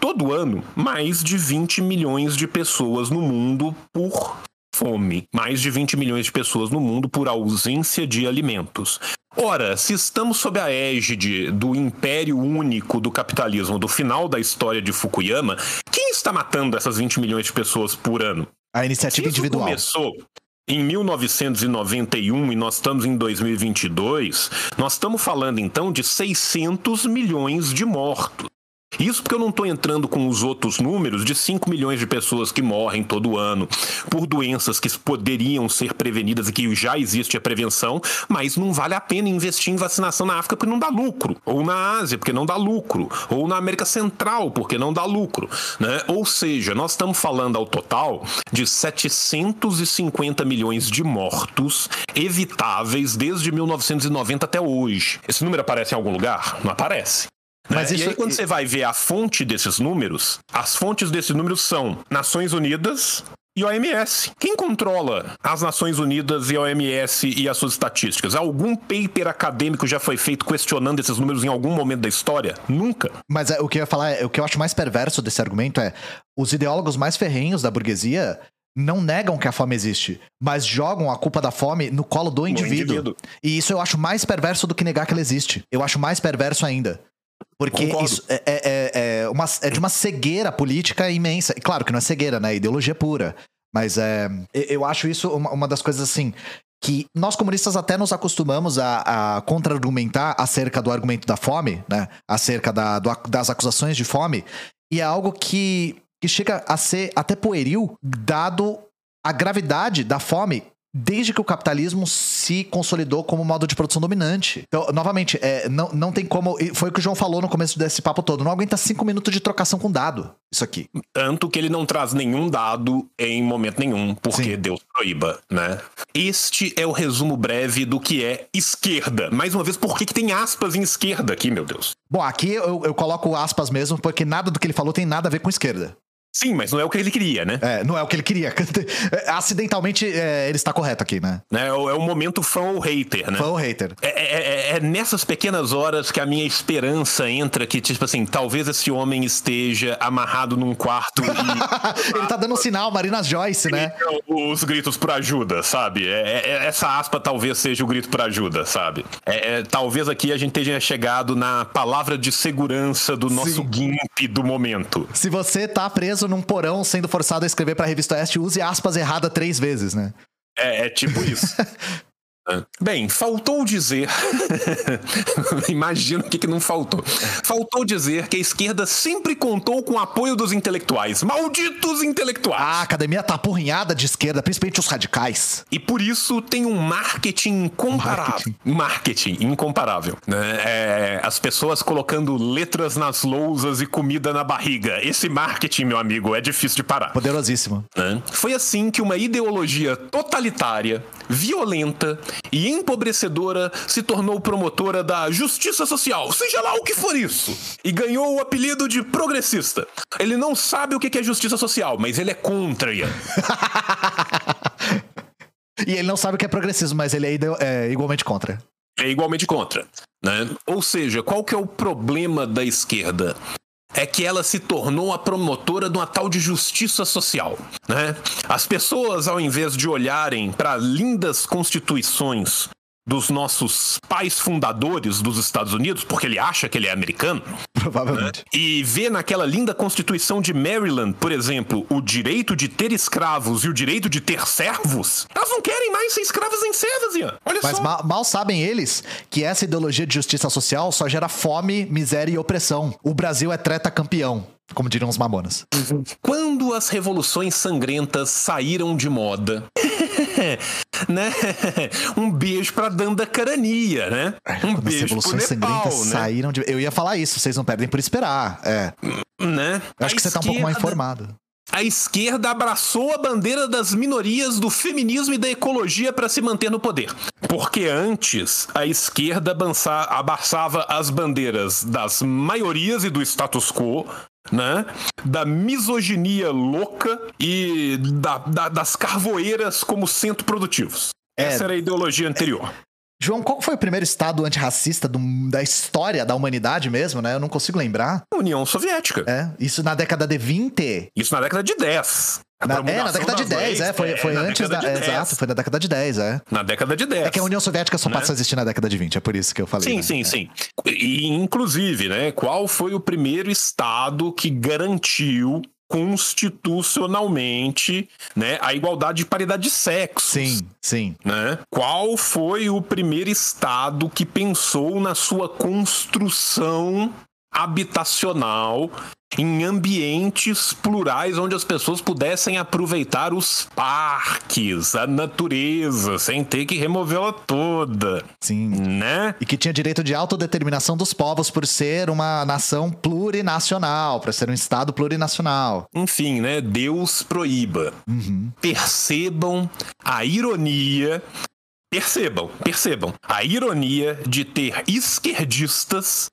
todo ano mais de 20 milhões de pessoas no mundo por fome, mais de 20 milhões de pessoas no mundo por ausência de alimentos. Ora, se estamos sob a égide do império único do capitalismo do final da história de Fukuyama, quem está matando essas 20 milhões de pessoas por ano? A iniciativa individual. começou em 1991 e nós estamos em 2022, nós estamos falando então de 600 milhões de mortos. Isso porque eu não estou entrando com os outros números de 5 milhões de pessoas que morrem todo ano por doenças que poderiam ser prevenidas e que já existe a prevenção, mas não vale a pena investir em vacinação na África porque não dá lucro, ou na Ásia porque não dá lucro, ou na América Central porque não dá lucro. Né? Ou seja, nós estamos falando ao total de 750 milhões de mortos evitáveis desde 1990 até hoje. Esse número aparece em algum lugar? Não aparece. Mas isso... E aí, quando você vai ver a fonte desses números, as fontes desses números são Nações Unidas, e OMS. Quem controla as Nações Unidas e a OMS e as suas estatísticas? Algum paper acadêmico já foi feito questionando esses números em algum momento da história? Nunca. Mas é, o que eu ia falar, é, o que eu acho mais perverso desse argumento é os ideólogos mais ferrenhos da burguesia não negam que a fome existe, mas jogam a culpa da fome no colo do indivíduo. indivíduo. E isso eu acho mais perverso do que negar que ela existe. Eu acho mais perverso ainda. Porque Concordo. isso é, é, é, é, uma, é de uma cegueira política imensa. E claro que não é cegueira, né? É ideologia pura. Mas é, eu acho isso uma, uma das coisas assim que nós comunistas até nos acostumamos a, a contra-argumentar acerca do argumento da fome, né? Acerca da, do, das acusações de fome. E é algo que, que chega a ser até pueril, dado a gravidade da fome desde que o capitalismo se consolidou como modo de produção dominante. Então, novamente, é, não, não tem como. Foi o que o João falou no começo desse papo todo. Não aguenta cinco minutos de trocação com dado. Isso aqui. Tanto que ele não traz nenhum dado em momento nenhum, porque Sim. Deus proíba, né? Este é o resumo breve do que é esquerda. Mais uma vez, por que, que tem aspas em esquerda aqui, meu Deus? Bom, aqui eu, eu coloco aspas mesmo, porque nada do que ele falou tem nada a ver com esquerda. Sim, mas não é o que ele queria, né? É, não é o que ele queria. Acidentalmente, é, ele está correto aqui, né? É, é o momento fã ou hater, né? Fã ou hater. É, é, é, é, nessas pequenas horas que a minha esperança entra que, tipo assim, talvez esse homem esteja amarrado num quarto e... ele tá dando um sinal, Marina Joyce, né? Os gritos por ajuda, sabe? É, essa aspa talvez seja o grito por ajuda, sabe? talvez aqui a gente tenha chegado na palavra de segurança do nosso Sim. GIMP do momento. Se você tá preso num porão sendo forçado a escrever pra revista Oeste, use aspas errada três vezes, né? É, é tipo isso. Bem, faltou dizer. Imagino o que, que não faltou. Faltou dizer que a esquerda sempre contou com o apoio dos intelectuais. Malditos intelectuais! A academia tá apurrinhada de esquerda, principalmente os radicais. E por isso tem um marketing incomparável. Marketing, marketing incomparável. Né? É, as pessoas colocando letras nas lousas e comida na barriga. Esse marketing, meu amigo, é difícil de parar. Poderosíssimo. Né? Foi assim que uma ideologia totalitária, violenta e empobrecedora se tornou promotora da justiça social, seja lá o que for isso, e ganhou o apelido de progressista. Ele não sabe o que é justiça social, mas ele é contra. e ele não sabe o que é progressismo, mas ele é, é igualmente contra. É igualmente contra. Né? Ou seja, qual que é o problema da esquerda? É que ela se tornou a promotora de uma tal de justiça social. Né? As pessoas, ao invés de olharem para lindas constituições dos nossos pais fundadores dos Estados Unidos, porque ele acha que ele é americano. Provavelmente. Né? E vê naquela linda Constituição de Maryland, por exemplo, o direito de ter escravos e o direito de ter servos. Elas não querem mais ser escravas em servas, Ian. Olha Mas só. Mal, mal sabem eles que essa ideologia de justiça social só gera fome, miséria e opressão. O Brasil é treta campeão como diriam os mamonas. Quando as revoluções sangrentas saíram de moda, né? Um beijo pra Danda Carania, né? Um Quando beijo revoluções sangrentas né? saíram de. Eu ia falar isso, vocês não perdem por esperar. É. Né? Eu acho a que você tá um pouco mais informado. A esquerda abraçou a bandeira das minorias, do feminismo e da ecologia para se manter no poder. Porque antes a esquerda abraçava as bandeiras das maiorias e do status quo, né? Da misoginia louca e da, da, das carvoeiras como centro produtivos. É. Essa era a ideologia anterior. João, qual foi o primeiro estado antirracista do, da história da humanidade mesmo, né? Eu não consigo lembrar. União Soviética. É, isso na década de 20. Isso na década de 10. Na, é, na década de 10, leis, é. Foi, foi é, antes da. Exato, foi na década de 10, é. Na década de 10. É que a União Soviética só né? passa a existir na década de 20, é por isso que eu falei. Sim, né? sim, é. sim. E, inclusive, né, qual foi o primeiro estado que garantiu constitucionalmente, né, a igualdade de paridade de sexo. Sim, sim. Né? Qual foi o primeiro estado que pensou na sua construção habitacional em ambientes plurais onde as pessoas pudessem aproveitar os parques, a natureza, sem ter que removê-la toda. Sim. Né? E que tinha direito de autodeterminação dos povos por ser uma nação plurinacional, para ser um estado plurinacional. Enfim, né? Deus proíba. Uhum. Percebam a ironia Percebam, percebam a ironia de ter esquerdistas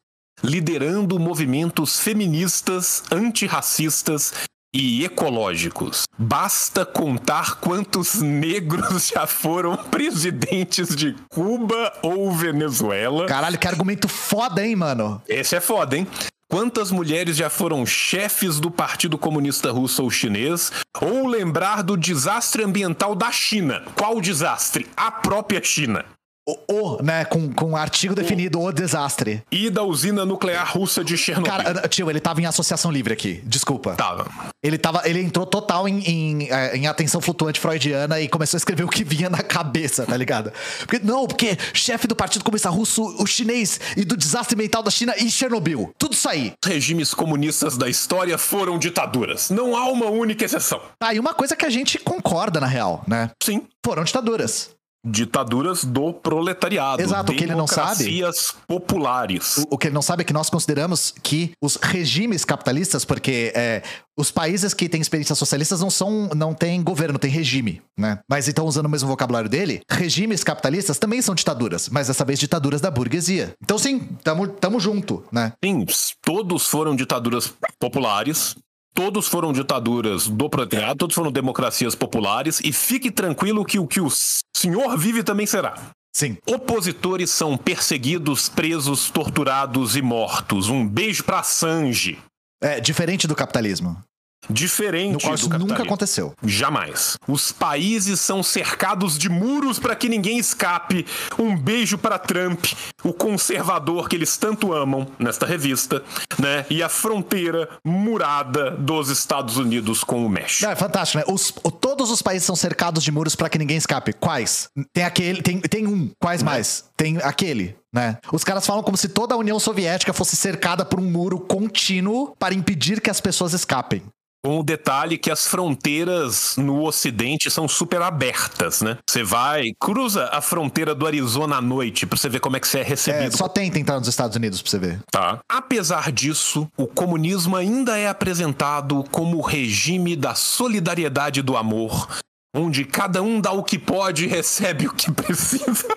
liderando movimentos feministas, antirracistas e ecológicos. Basta contar quantos negros já foram presidentes de Cuba ou Venezuela. Caralho, que argumento foda, hein, mano? Esse é foda, hein? Quantas mulheres já foram chefes do Partido Comunista Russo ou Chinês? Ou lembrar do desastre ambiental da China? Qual desastre? A própria China. O, o, né, com, com um artigo definido, o desastre. E da usina nuclear russa de Chernobyl. Cara, tio, ele tava em associação livre aqui, desculpa. Tava. Ele tava, ele entrou total em, em, é, em atenção flutuante freudiana e começou a escrever o que vinha na cabeça, tá ligado? Porque, não, porque chefe do Partido Comunista Russo, o chinês e do desastre mental da China e Chernobyl. Tudo isso aí. Os regimes comunistas da história foram ditaduras. Não há uma única exceção. Ah, e uma coisa que a gente concorda, na real, né? Sim. Foram ditaduras ditaduras do proletariado. Exato, o que ele não sabe. Democracias populares. O, o, que ele não sabe é que nós consideramos que os regimes capitalistas, porque é, os países que têm experiências socialistas não são, não têm governo, tem regime, né? Mas então, usando o mesmo vocabulário dele, regimes capitalistas também são ditaduras, mas dessa vez ditaduras da burguesia. Então, sim, tamo, tamo junto, né? Sim, todos foram ditaduras populares, todos foram ditaduras do proletariado, todos foram democracias populares, e fique tranquilo que o que o senhor vive também será. Sim. Opositores são perseguidos, presos, torturados e mortos. Um beijo pra Sanji. É, diferente do capitalismo. Diferente no qual isso nunca aconteceu. Jamais. Os países são cercados de muros para que ninguém escape. Um beijo para Trump, o conservador que eles tanto amam nesta revista, né? E a fronteira murada dos Estados Unidos com o México. é fantástico, né? Os, todos os países são cercados de muros para que ninguém escape. Quais? Tem aquele, tem, tem um. Quais né? mais? Tem aquele. Né? Os caras falam como se toda a União Soviética fosse cercada por um muro contínuo para impedir que as pessoas escapem. Com o detalhe que as fronteiras no Ocidente são super abertas, né? Você vai, cruza a fronteira do Arizona à noite pra você ver como é que você é recebido. É, só tenta entrar nos Estados Unidos pra você ver. Tá. Apesar disso, o comunismo ainda é apresentado como o regime da solidariedade e do amor, onde cada um dá o que pode e recebe o que precisa.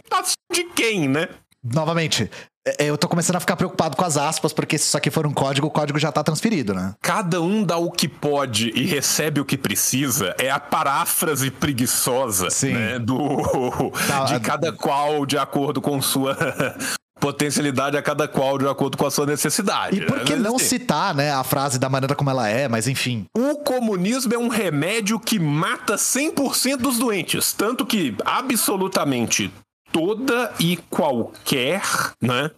De quem, né? Novamente, é, eu tô começando a ficar preocupado com as aspas, porque se isso aqui for um código, o código já tá transferido, né? Cada um dá o que pode e recebe o que precisa. É a paráfrase preguiçosa, né? Do, tá, de cada qual de acordo com sua potencialidade a cada qual de acordo com a sua necessidade. E por que não assim, citar, né, a frase da maneira como ela é, mas enfim. O comunismo é um remédio que mata 100% dos doentes, tanto que absolutamente toda e qualquer né,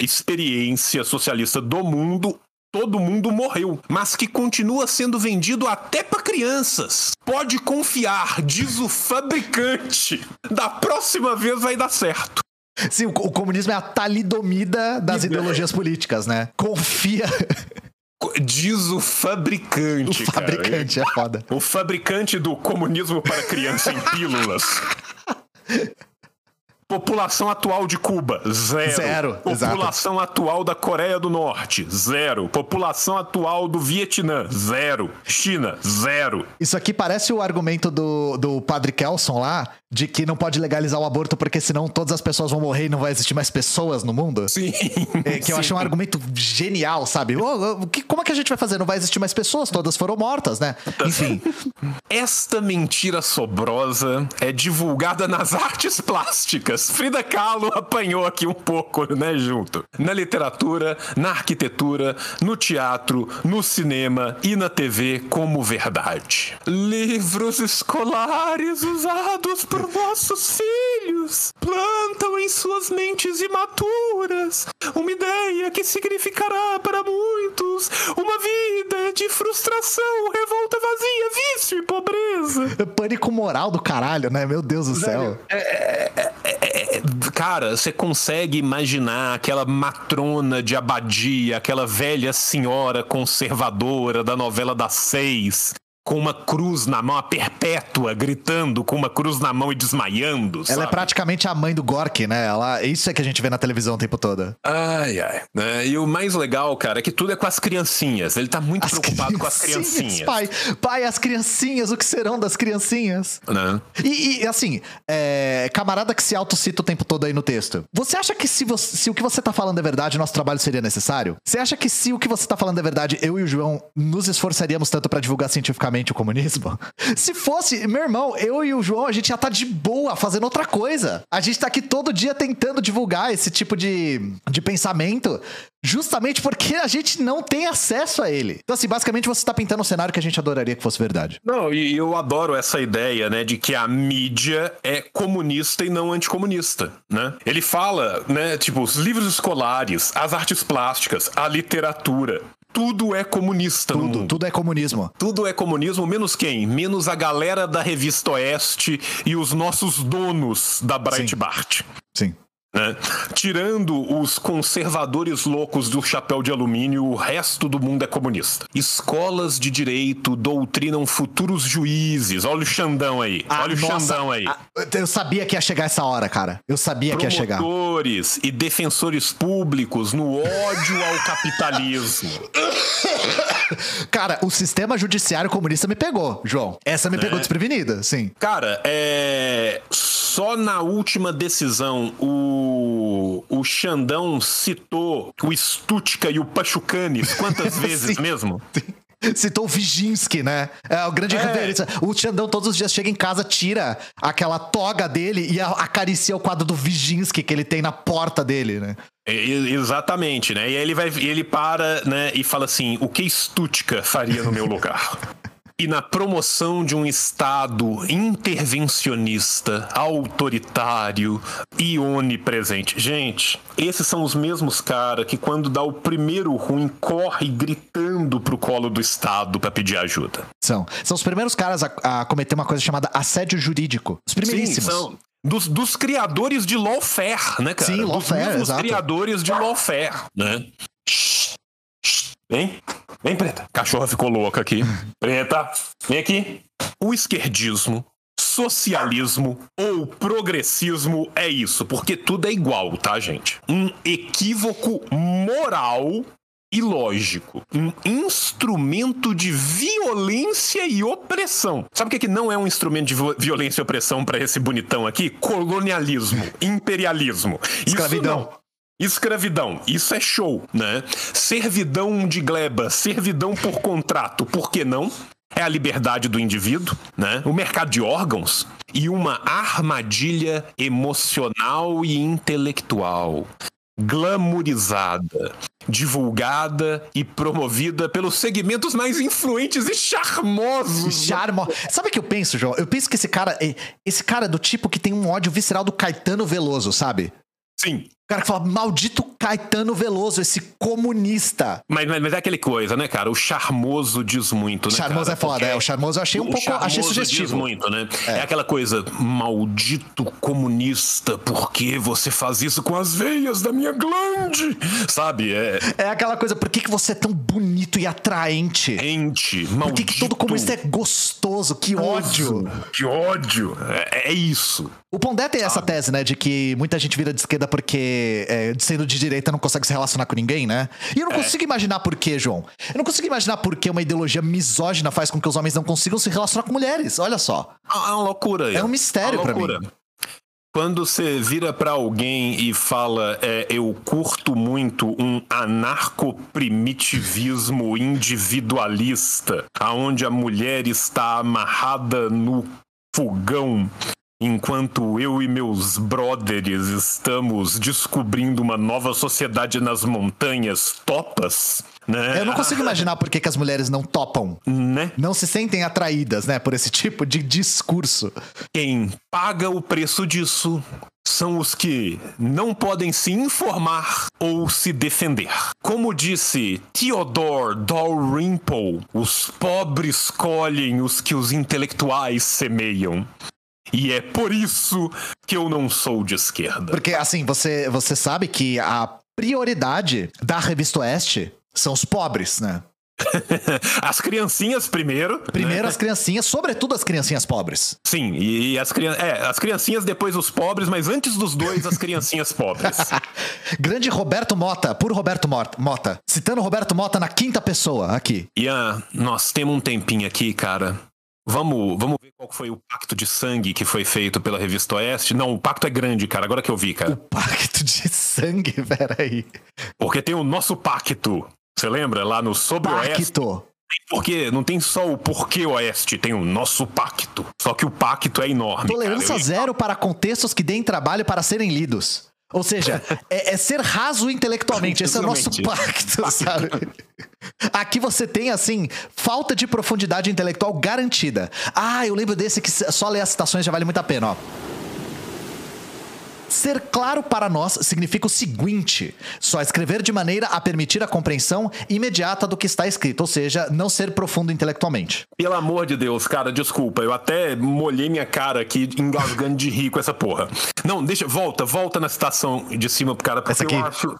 experiência socialista do mundo todo mundo morreu, mas que continua sendo vendido até para crianças. Pode confiar, diz o fabricante. Da próxima vez vai dar certo. Sim, o, o comunismo é a talidomida das ideologias políticas, né? Confia. Diz o fabricante. O fabricante cara. é foda. O fabricante do comunismo para criança em pílulas. População atual de Cuba, zero. Zero. População exato. atual da Coreia do Norte, zero. População atual do Vietnã, zero. China, zero. Isso aqui parece o argumento do, do padre Kelson lá, de que não pode legalizar o aborto porque senão todas as pessoas vão morrer e não vai existir mais pessoas no mundo. Sim. É, que eu acho um argumento genial, sabe? Oh, que, como é que a gente vai fazer? Não vai existir mais pessoas, todas foram mortas, né? Enfim. Esta mentira sobrosa é divulgada nas artes plásticas Frida Kahlo apanhou aqui um pouco, né, junto. Na literatura, na arquitetura, no teatro, no cinema e na TV como verdade. Livros escolares usados por nossos filhos plantam em suas mentes imaturas uma ideia que significará para muitos uma vida de frustração, revolta vazia, vício e pobreza. Pânico moral do caralho, né? Meu Deus do céu. É, é, é, é é, cara, você consegue imaginar aquela matrona de abadia, aquela velha senhora conservadora da novela das seis, com uma cruz na mão, a perpétua, gritando com uma cruz na mão e desmaiando. Ela é praticamente a mãe do Gork, né? Ela, isso é que a gente vê na televisão o tempo todo. Ai, ai. É, e o mais legal, cara, é que tudo é com as criancinhas. Ele tá muito as preocupado com as criancinhas. Pai, pai, as criancinhas, o que serão das criancinhas? Né? E, e assim, é, camarada que se autocita o tempo todo aí no texto. Você acha que se, você, se o que você tá falando é verdade, nosso trabalho seria necessário? Você acha que se o que você tá falando é verdade, eu e o João nos esforçaríamos tanto para divulgar cientificamente o comunismo? Se fosse, meu irmão, eu e o João, a gente já tá de boa fazendo outra coisa. A gente tá aqui todo dia tentando divulgar esse tipo de, de pensamento justamente porque a gente não tem acesso a ele. Então, assim, basicamente você está pintando um cenário que a gente adoraria que fosse verdade. Não, e eu adoro essa ideia, né, de que a mídia é comunista e não anticomunista, né? Ele fala, né, tipo, os livros escolares, as artes plásticas, a literatura, tudo é comunista tudo, no mundo. Tudo é comunismo. Tudo é comunismo, menos quem? Menos a galera da revista Oeste e os nossos donos da Breitbart. Sim. Sim. Né? Tirando os conservadores loucos do chapéu de alumínio, o resto do mundo é comunista. Escolas de direito doutrinam futuros juízes. Olha o Xandão aí. Ah, Olha o nossa, Xandão aí. Ah, eu sabia que ia chegar essa hora, cara. Eu sabia que ia chegar. Promotores e defensores públicos no ódio ao capitalismo. Cara, o sistema judiciário comunista me pegou, João. Essa me pegou é. desprevenida, sim. Cara, é. Só na última decisão, o, o Xandão citou o Stutka e o Pachucanes quantas vezes mesmo? Citou o Viginski, né? É o grande é. referência. O Xandão todos os dias chega em casa, tira aquela toga dele e acaricia o quadro do Viginski que ele tem na porta dele, né? Exatamente, né? E aí ele vai, ele para, né, e fala assim: "O que Stutka faria no meu lugar?" e na promoção de um Estado intervencionista, autoritário e onipresente. Gente, esses são os mesmos caras que, quando dá o primeiro ruim, corre gritando pro colo do Estado para pedir ajuda. São. São os primeiros caras a, a, cometer uma coisa chamada assédio jurídico. Os primeiríssimos. Sim, são. Dos, dos criadores de lawfare, né, cara? Sim, lawfare, Dos criadores de lawfare, né? Vem, vem, Preta. Cachorra ficou louca aqui. Preta, vem aqui. O esquerdismo, socialismo ou progressismo é isso, porque tudo é igual, tá, gente? Um equívoco moral e lógico. Um instrumento de violência e opressão. Sabe o que, que não é um instrumento de violência e opressão para esse bonitão aqui? Colonialismo, imperialismo. Escravidão. Escravidão, isso é show, né? Servidão de gleba, servidão por contrato, por que não? É a liberdade do indivíduo, né? O mercado de órgãos e uma armadilha emocional e intelectual glamourizada, divulgada e promovida pelos segmentos mais influentes e charmosos. Charmo. Sabe o que eu penso, João? Eu penso que esse cara, esse cara é do tipo que tem um ódio visceral do Caetano Veloso, sabe? Sim. O cara que fala, maldito Caetano Veloso, esse comunista. Mas, mas, mas é aquele coisa, né, cara? O charmoso diz muito, né? Charmoso cara? é foda, é. O charmoso eu achei um pouco. Achei sugestivo. diz muito, né? É. é. aquela coisa, maldito comunista, por que você faz isso com as veias da minha glande? Sabe? É, é aquela coisa, por que, que você é tão bonito e atraente? Ente, maldito. Por que, que todo comunista é gostoso? Que ódio. Que ódio. É, é isso. O Pondé tem essa tese, né, de que muita gente vira de esquerda porque é, sendo de direita não consegue se relacionar com ninguém, né? E eu não é. consigo imaginar por quê, João. Eu não consigo imaginar por que uma ideologia misógina faz com que os homens não consigam se relacionar com mulheres. Olha só. É uma loucura. É um mistério é para mim. Quando você vira para alguém e fala, é, eu curto muito um anarcoprimitivismo individualista, aonde a mulher está amarrada no fogão Enquanto eu e meus brothers estamos descobrindo uma nova sociedade nas montanhas topas, né? Eu não consigo imaginar por que, que as mulheres não topam. Né? Não se sentem atraídas, né, por esse tipo de discurso. Quem paga o preço disso são os que não podem se informar ou se defender. Como disse Theodore Dalrymple, os pobres colhem os que os intelectuais semeiam. E é por isso que eu não sou de esquerda. Porque, assim, você, você sabe que a prioridade da Revista Oeste são os pobres, né? as criancinhas primeiro. Primeiro né? as criancinhas, sobretudo as criancinhas pobres. Sim, e as, crian é, as criancinhas, depois os pobres, mas antes dos dois, as criancinhas pobres. Grande Roberto Mota, por Roberto Mota. Citando Roberto Mota na quinta pessoa aqui. Ian, nós temos um tempinho aqui, cara. Vamos, vamos ver qual foi o pacto de sangue que foi feito pela revista Oeste. Não, o pacto é grande, cara. Agora que eu vi, cara. O pacto de sangue, peraí. Porque tem o nosso pacto. Você lembra? Lá no Sobre pacto. Oeste. porque não tem só o porquê oeste, tem o nosso pacto. Só que o pacto é enorme. Tolerância cara. zero para contextos que deem trabalho para serem lidos. Ou seja, é, é ser raso intelectualmente. Esse é o nosso pacto, sabe? Aqui você tem, assim, falta de profundidade intelectual garantida. Ah, eu lembro desse que só ler as citações já vale muito a pena, ó. Ser claro para nós significa o seguinte: só escrever de maneira a permitir a compreensão imediata do que está escrito, ou seja, não ser profundo intelectualmente. Pelo amor de Deus, cara, desculpa, eu até molhei minha cara aqui engasgando de rir com essa porra. Não, deixa, volta, volta na citação de cima pro cara, porque essa aqui? eu acho.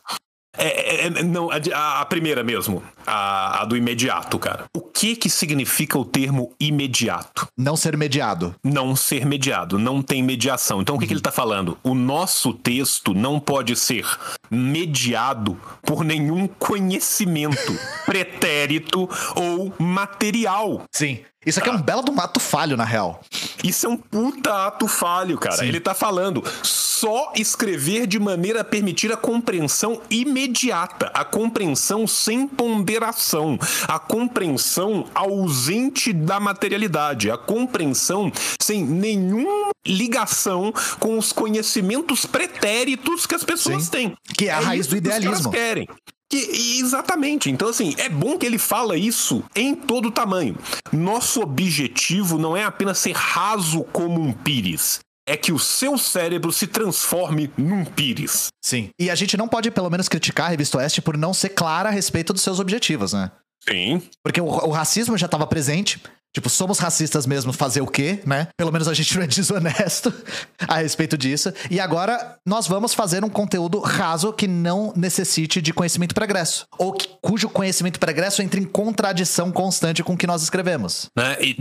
É, é, é, não, a, a, primeira mesmo, a, a, do imediato, cara. O que que significa o termo imediato? Não ser mediado. Não ser mediado, não tem mediação. Então o que, uhum. que ele tá falando? O nosso texto não pode ser mediado por nenhum conhecimento pretérito ou material. Sim. Isso aqui é um belo do ato falho, na real. Isso é um puta ato falho, cara. Sim. Ele tá falando só escrever de maneira a permitir a compreensão imediata, a compreensão sem ponderação, a compreensão ausente da materialidade, a compreensão sem nenhuma ligação com os conhecimentos pretéritos que as pessoas Sim. têm. Que é a é raiz do idealismo. Que querem. Que, exatamente. Então, assim, é bom que ele fala isso em todo tamanho. Nosso objetivo não é apenas ser raso como um pires. É que o seu cérebro se transforme num pires. Sim. E a gente não pode, pelo menos, criticar a Revista Oeste por não ser clara a respeito dos seus objetivos, né? Sim. Porque o, o racismo já estava presente, Tipo, somos racistas mesmo, fazer o quê, né? Pelo menos a gente não é desonesto a respeito disso. E agora nós vamos fazer um conteúdo raso que não necessite de conhecimento pregresso. Ou que, cujo conhecimento pregresso entre em contradição constante com o que nós escrevemos. Né? E,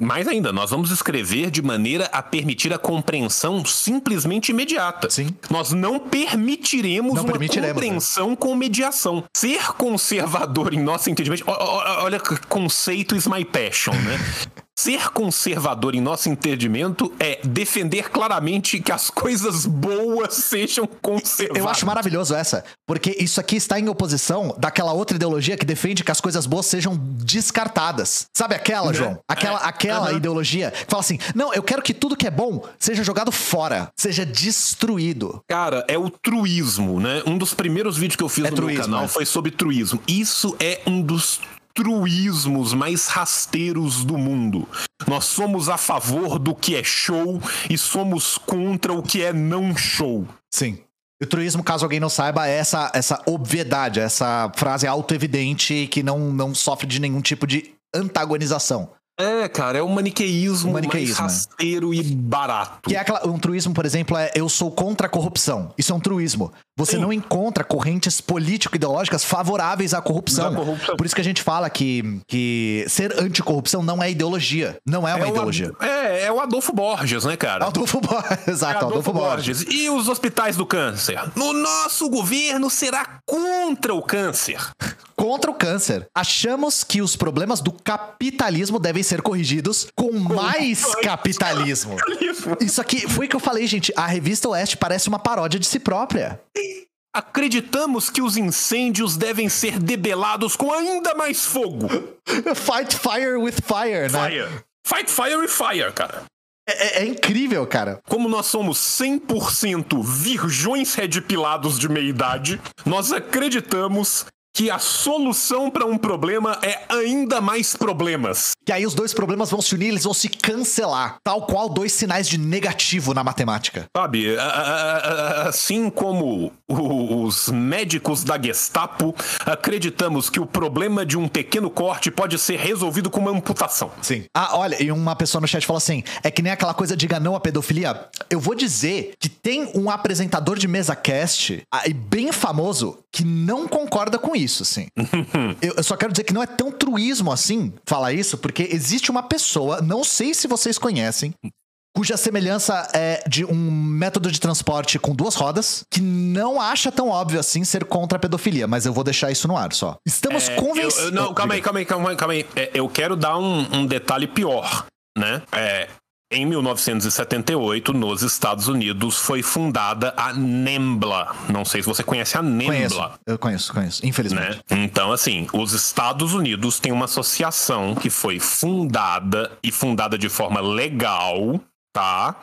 mais ainda, nós vamos escrever de maneira a permitir a compreensão simplesmente imediata. Sim. Nós não permitiremos não uma permitiremos, né? compreensão né? com mediação. Ser conservador em nosso entendimento. Olha, conceito is my né? Ser conservador, em nosso entendimento, é defender claramente que as coisas boas sejam conservadas. Eu acho maravilhoso essa, porque isso aqui está em oposição daquela outra ideologia que defende que as coisas boas sejam descartadas. Sabe aquela, João? É. Aquela, é. aquela uhum. ideologia que fala assim: não, eu quero que tudo que é bom seja jogado fora, seja destruído. Cara, é o truísmo, né? Um dos primeiros vídeos que eu fiz é no truísmo, meu canal é. foi sobre truísmo. Isso é um dos truísmos mais rasteiros do mundo. Nós somos a favor do que é show e somos contra o que é não show. Sim. O truísmo, caso alguém não saiba, é essa, essa obviedade, essa frase auto-evidente que não, não sofre de nenhum tipo de antagonização. É, cara, é um maniqueísmo, um maniqueísmo mais é. rasteiro é. e barato. Que é aquela, um truísmo, por exemplo, é eu sou contra a corrupção. Isso é um truísmo. Você Sim. não encontra correntes político-ideológicas favoráveis à corrupção. corrupção. Por isso que a gente fala que, que ser anticorrupção não é ideologia. Não é uma é ideologia. O, é, é o Adolfo Borges, né, cara? Adolfo Borges, exato, é Adolfo, Adolfo Borges. Borges. E os hospitais do câncer? No nosso governo será contra o câncer. contra o câncer. Achamos que os problemas do capitalismo devem ser corrigidos com, com mais, mais capitalismo. capitalismo. Isso aqui foi o que eu falei, gente. A revista Oeste parece uma paródia de si própria. Acreditamos que os incêndios devem ser debelados com ainda mais fogo. Fight fire with fire, né? Fire. Fight fire with fire, cara. É, é, é, incrível, cara. Como nós somos 100% virgões redpilados de meia idade, nós acreditamos que a solução para um problema é ainda mais problemas. Que aí os dois problemas vão se unir, eles vão se cancelar, tal qual dois sinais de negativo na matemática. Sabe, assim como os médicos da Gestapo, acreditamos que o problema de um pequeno corte pode ser resolvido com uma amputação. Sim. Ah, olha, e uma pessoa no chat falou assim: é que nem aquela coisa diga não à pedofilia. Eu vou dizer que tem um apresentador de mesa cast, aí bem famoso, que não concorda com isso, assim. eu, eu, só quero dizer que não é tão truísmo assim falar isso, porque existe uma pessoa, não sei se vocês conhecem, cuja semelhança é de um método de transporte com duas rodas, que não acha tão óbvio assim ser contra a pedofilia, mas eu vou deixar isso no ar só. Estamos é, convencidos. Não, calma aí, calma aí, calma aí, calma aí. É, eu quero dar um, um detalhe pior, né? É, em 1978, nos Estados Unidos, foi fundada a NEMBLA. Não sei se você conhece a NEMBLA. Conheço, eu conheço, conheço, infelizmente. Né? Então, assim, os Estados Unidos têm uma associação que foi fundada e fundada de forma legal, tá?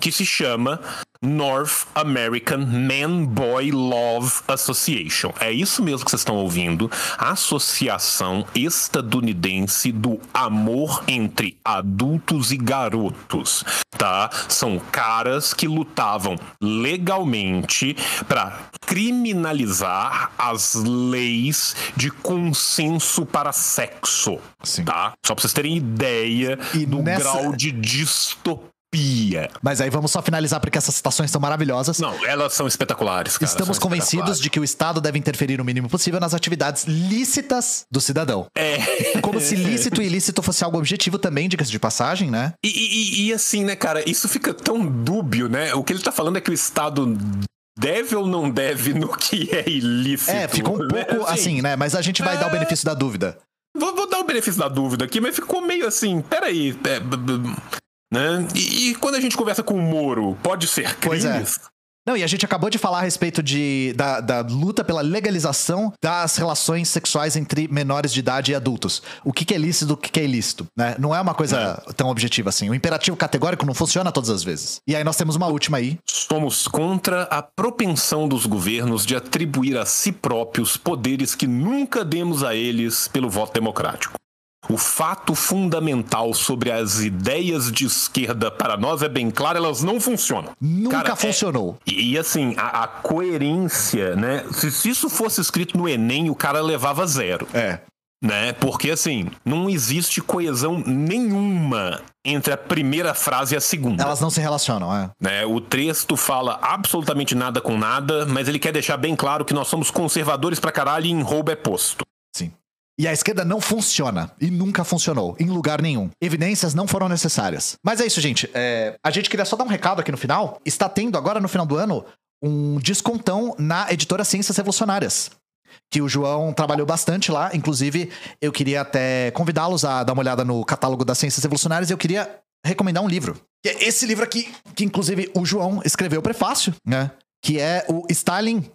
Que se chama North American Man Boy Love Association. É isso mesmo que vocês estão ouvindo. Associação Estadunidense do Amor entre Adultos e Garotos, tá? São caras que lutavam legalmente para criminalizar as leis de consenso para sexo, Sim. tá? Só para vocês terem ideia e do nessa... grau de distopia Pia. Mas aí vamos só finalizar porque essas citações são maravilhosas. Não, elas são espetaculares. Cara, Estamos são convencidos espetaculares. de que o Estado deve interferir o mínimo possível nas atividades lícitas do cidadão. É. Como se lícito e ilícito fosse algo objetivo também, diga-se de passagem, né? E, e, e assim, né, cara, isso fica tão dúbio, né? O que ele tá falando é que o Estado deve ou não deve no que é ilícito. É, ficou um né? pouco assim, assim, né? Mas a gente vai é... dar o é. benefício da dúvida. Vou, vou, dar o benefício da dúvida aqui, mas ficou meio assim, peraí. É, né? E, e, quando a gente conversa com o Moro, pode ser crimes? Pois é. Não, e a gente acabou de falar a respeito de, da, da, luta pela legalização das relações sexuais entre menores de idade e adultos. O que, que é lícito e o que, que é ilícito, né? Não é uma coisa é. tão objetiva assim. O imperativo categórico não funciona todas as vezes. E aí nós temos uma última aí. Somos contra a propensão dos governos de atribuir a si próprios poderes que nunca demos a eles pelo voto democrático. O fato fundamental sobre as ideias de esquerda para nós é bem claro, elas não funcionam. Nunca Cara, é funcionou. É, e, assim, a, a coerência, né? Se, se, isso fosse escrito no Enem, o cara levava zero. É. Né? Porque assim, não existe coesão nenhuma entre a primeira frase e a segunda. Elas não se relacionam, é. Né? O texto fala absolutamente nada com nada, mas ele quer deixar bem claro que nós somos conservadores pra caralho e em roubo é posto. E a esquerda não funciona. E nunca funcionou. Em lugar nenhum. Evidências não foram necessárias. Mas é isso, gente. É... A gente queria só dar um recado aqui no final. Está tendo agora, no final do ano, um descontão na editora Ciências Revolucionárias. Que o João trabalhou bastante lá. Inclusive, eu queria até convidá-los a dar uma olhada no catálogo das Ciências Revolucionárias. E eu queria recomendar um livro. É esse livro aqui, que inclusive o João escreveu o prefácio, né? Que é o Stalin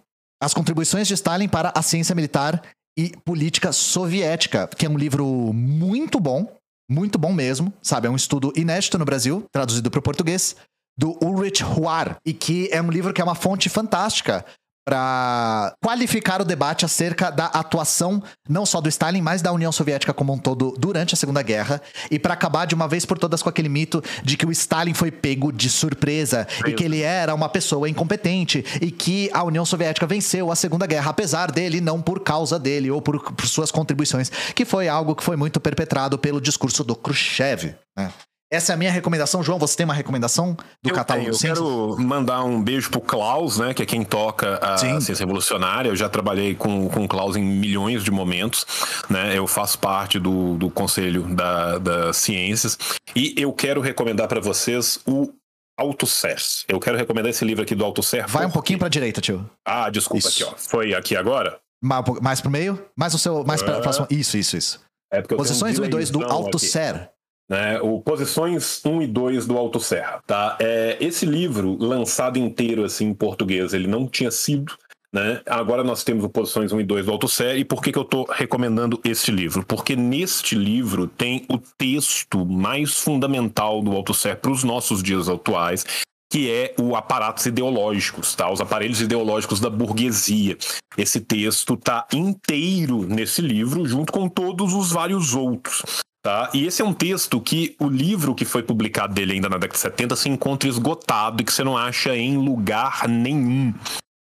as contribuições de Stalin para a ciência militar e Política Soviética, que é um livro muito bom, muito bom mesmo, sabe? É um estudo inédito no Brasil, traduzido para o português, do Ulrich Huar, e que é um livro que é uma fonte fantástica para qualificar o debate acerca da atuação não só do Stalin, mas da União Soviética como um todo durante a Segunda Guerra e para acabar de uma vez por todas com aquele mito de que o Stalin foi pego de surpresa e que ele era uma pessoa incompetente e que a União Soviética venceu a Segunda Guerra apesar dele, não por causa dele ou por, por suas contribuições, que foi algo que foi muito perpetrado pelo discurso do Khrushchev. Né? Essa é a minha recomendação. João, você tem uma recomendação do eu catálogo tenho. Eu quero mandar um beijo pro Klaus, né? Que é quem toca a Sim. Ciência Revolucionária. Eu já trabalhei com, com o Klaus em milhões de momentos, né? Eu faço parte do, do Conselho da, das Ciências. E eu quero recomendar para vocês o Althusser. Eu quero recomendar esse livro aqui do Althusser. Vai um pouquinho pra direita, tio. Ah, desculpa isso. aqui, ó. Foi aqui agora? Mais, mais pro meio? Mais o seu. Mais pra, próximo. Isso, isso, isso. É Posições 1 e 2 do Althusser. Né, o Posições 1 e 2 do Alto Serra. Tá? É, esse livro, lançado inteiro assim, em português, ele não tinha sido. Né? Agora nós temos o Posições 1 e 2 do Alto Serra. E por que, que eu estou recomendando este livro? Porque neste livro tem o texto mais fundamental do Alto Serra para os nossos dias atuais, que é o aparatos ideológicos, tá? Os aparelhos ideológicos da burguesia. Esse texto tá inteiro nesse livro, junto com todos os vários outros. Tá? E esse é um texto que o livro que foi publicado dele ainda na década de 70 se encontra esgotado e que você não acha em lugar nenhum.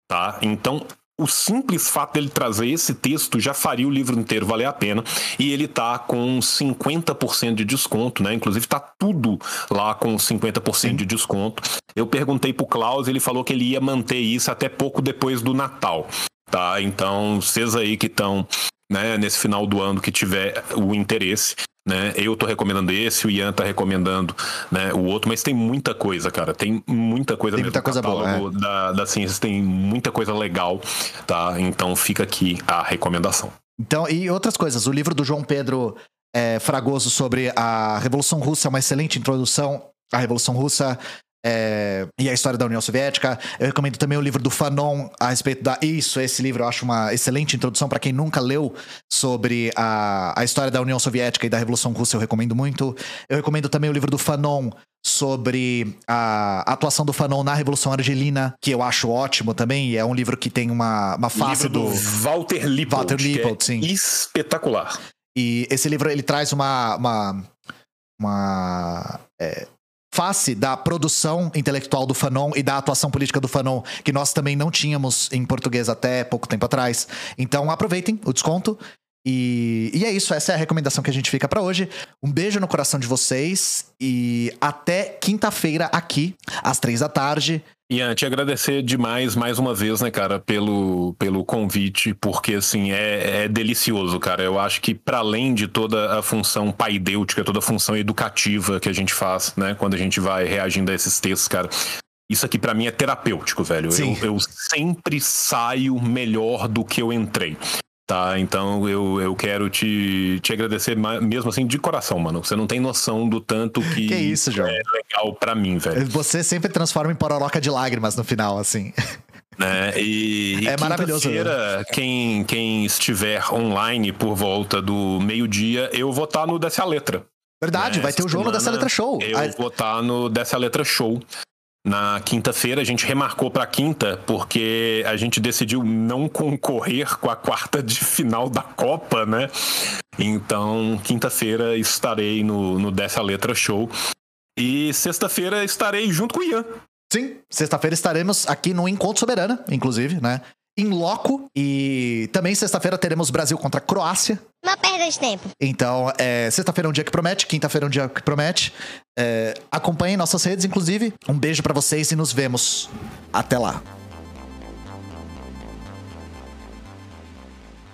Tá? Então, o simples fato dele trazer esse texto já faria o livro inteiro valer a pena. E ele tá com 50% de desconto, né? Inclusive tá tudo lá com 50% Sim. de desconto. Eu perguntei pro Klaus, ele falou que ele ia manter isso até pouco depois do Natal. Tá? Então, vocês aí que estão né, nesse final do ano que tiver o interesse, né? Eu tô recomendando esse, o Ian tá recomendando né, o outro, mas tem muita coisa, cara. Tem muita coisa tem muita coisa boa, é. da, da ciência, tem muita coisa legal, tá? Então fica aqui a recomendação. Então, e outras coisas. O livro do João Pedro é, Fragoso sobre a Revolução Russa é uma excelente introdução a Revolução Russa, é, e a história da União Soviética. Eu recomendo também o livro do Fanon a respeito da. Isso, esse livro eu acho uma excelente introdução para quem nunca leu sobre a, a história da União Soviética e da Revolução Russa, eu recomendo muito. Eu recomendo também o livro do Fanon sobre a atuação do Fanon na Revolução Argelina, que eu acho ótimo também, e é um livro que tem uma, uma face do, do. Walter Lippelt. Walter Lippelt, é sim. Espetacular. E esse livro ele traz uma. uma, uma é, face da produção intelectual do Fanon e da atuação política do Fanon, que nós também não tínhamos em português até pouco tempo atrás. Então aproveitem o desconto. E, e é isso, essa é a recomendação que a gente fica para hoje. Um beijo no coração de vocês e até quinta-feira aqui, às três da tarde. Ian, te agradecer demais, mais uma vez, né, cara, pelo, pelo convite, porque, assim, é, é delicioso, cara. Eu acho que, para além de toda a função paidêutica, toda a função educativa que a gente faz, né, quando a gente vai reagindo a esses textos, cara, isso aqui para mim é terapêutico, velho. Eu, eu, sempre saio melhor do que eu entrei. Tá, então eu, eu quero te, te agradecer mesmo assim de coração, mano. Você não tem noção do tanto que, que isso, João? é legal para mim, velho. Você sempre transforma em pororoca de lágrimas no final, assim. Né? E, é e maravilhoso. Quem, quem estiver online por volta do meio-dia, eu vou estar tá no Dessa Letra. Verdade, né? vai ter o jogo Dessa Letra Show. Eu vou estar tá no Dessa Letra Show na quinta-feira. A gente remarcou para quinta porque a gente decidiu não concorrer com a quarta de final da Copa, né? Então, quinta-feira estarei no, no Dessa Letra Show. E sexta-feira estarei junto com o Ian. Sim, sexta-feira estaremos aqui no Encontro Soberana, inclusive, né? Em loco. E também sexta-feira teremos Brasil contra Croácia. Perda de tempo. Então, é, sexta-feira é um dia que promete, quinta-feira é um dia que promete. É, acompanhem nossas redes, inclusive. Um beijo para vocês e nos vemos. Até lá.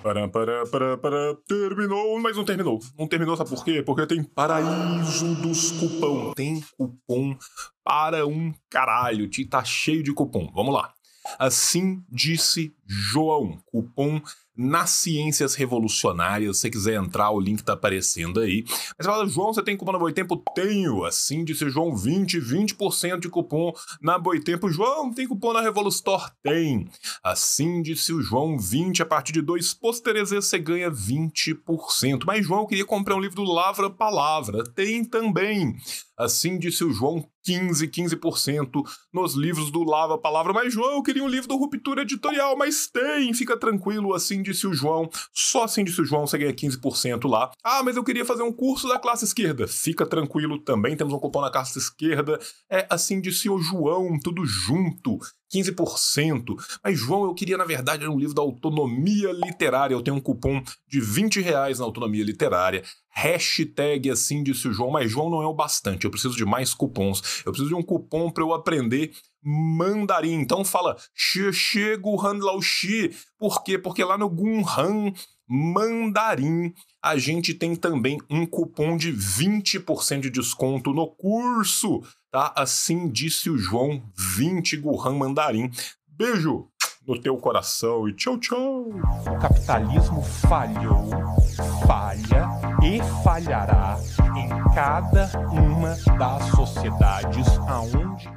Para, para, para, para, terminou, mas não terminou. Não terminou, sabe por quê? Porque tem paraíso dos cupom. Tem cupom para um caralho. Tá cheio de cupom. Vamos lá. Assim disse João. Cupom nas ciências revolucionárias. Se você quiser entrar, o link tá aparecendo aí. Mas você fala, João, você tem cupom na Boitempo? Tenho. Assim disse João, 20, 20% de cupom na Boitempo. João, tem cupom na Revolustor? Tem. Assim disse o João, 20 a partir de dois pôsteres você ganha 20%. Mas João, eu queria comprar um livro do Lavra Palavra. Tem também. Assim disse o João, 15, 15% nos livros do Lava Palavra. Mas, João, eu queria um livro do Ruptura Editorial, mas tem, fica tranquilo, assim disse o João. Só assim disse o João, você ganha 15% lá. Ah, mas eu queria fazer um curso da classe esquerda. Fica tranquilo, também temos um cupom na classe esquerda. É assim disse o João, tudo junto. 15%. Mas, João, eu queria, na verdade, um livro da autonomia literária. Eu tenho um cupom de 20 reais na autonomia literária. Hashtag assim disse o João, mas João não é o bastante. Eu preciso de mais cupons. Eu preciso de um cupom para eu aprender mandarim. Então fala Xie Guhan Lao Xi. Por quê? Porque lá no Gunhan Mandarim a gente tem também um cupom de 20% de desconto no curso, tá? Assim disse o João, 20 Guhan Mandarim. Beijo no teu coração e tchau, tchau. O capitalismo falhou, falha e falhará em cada uma das sociedades aonde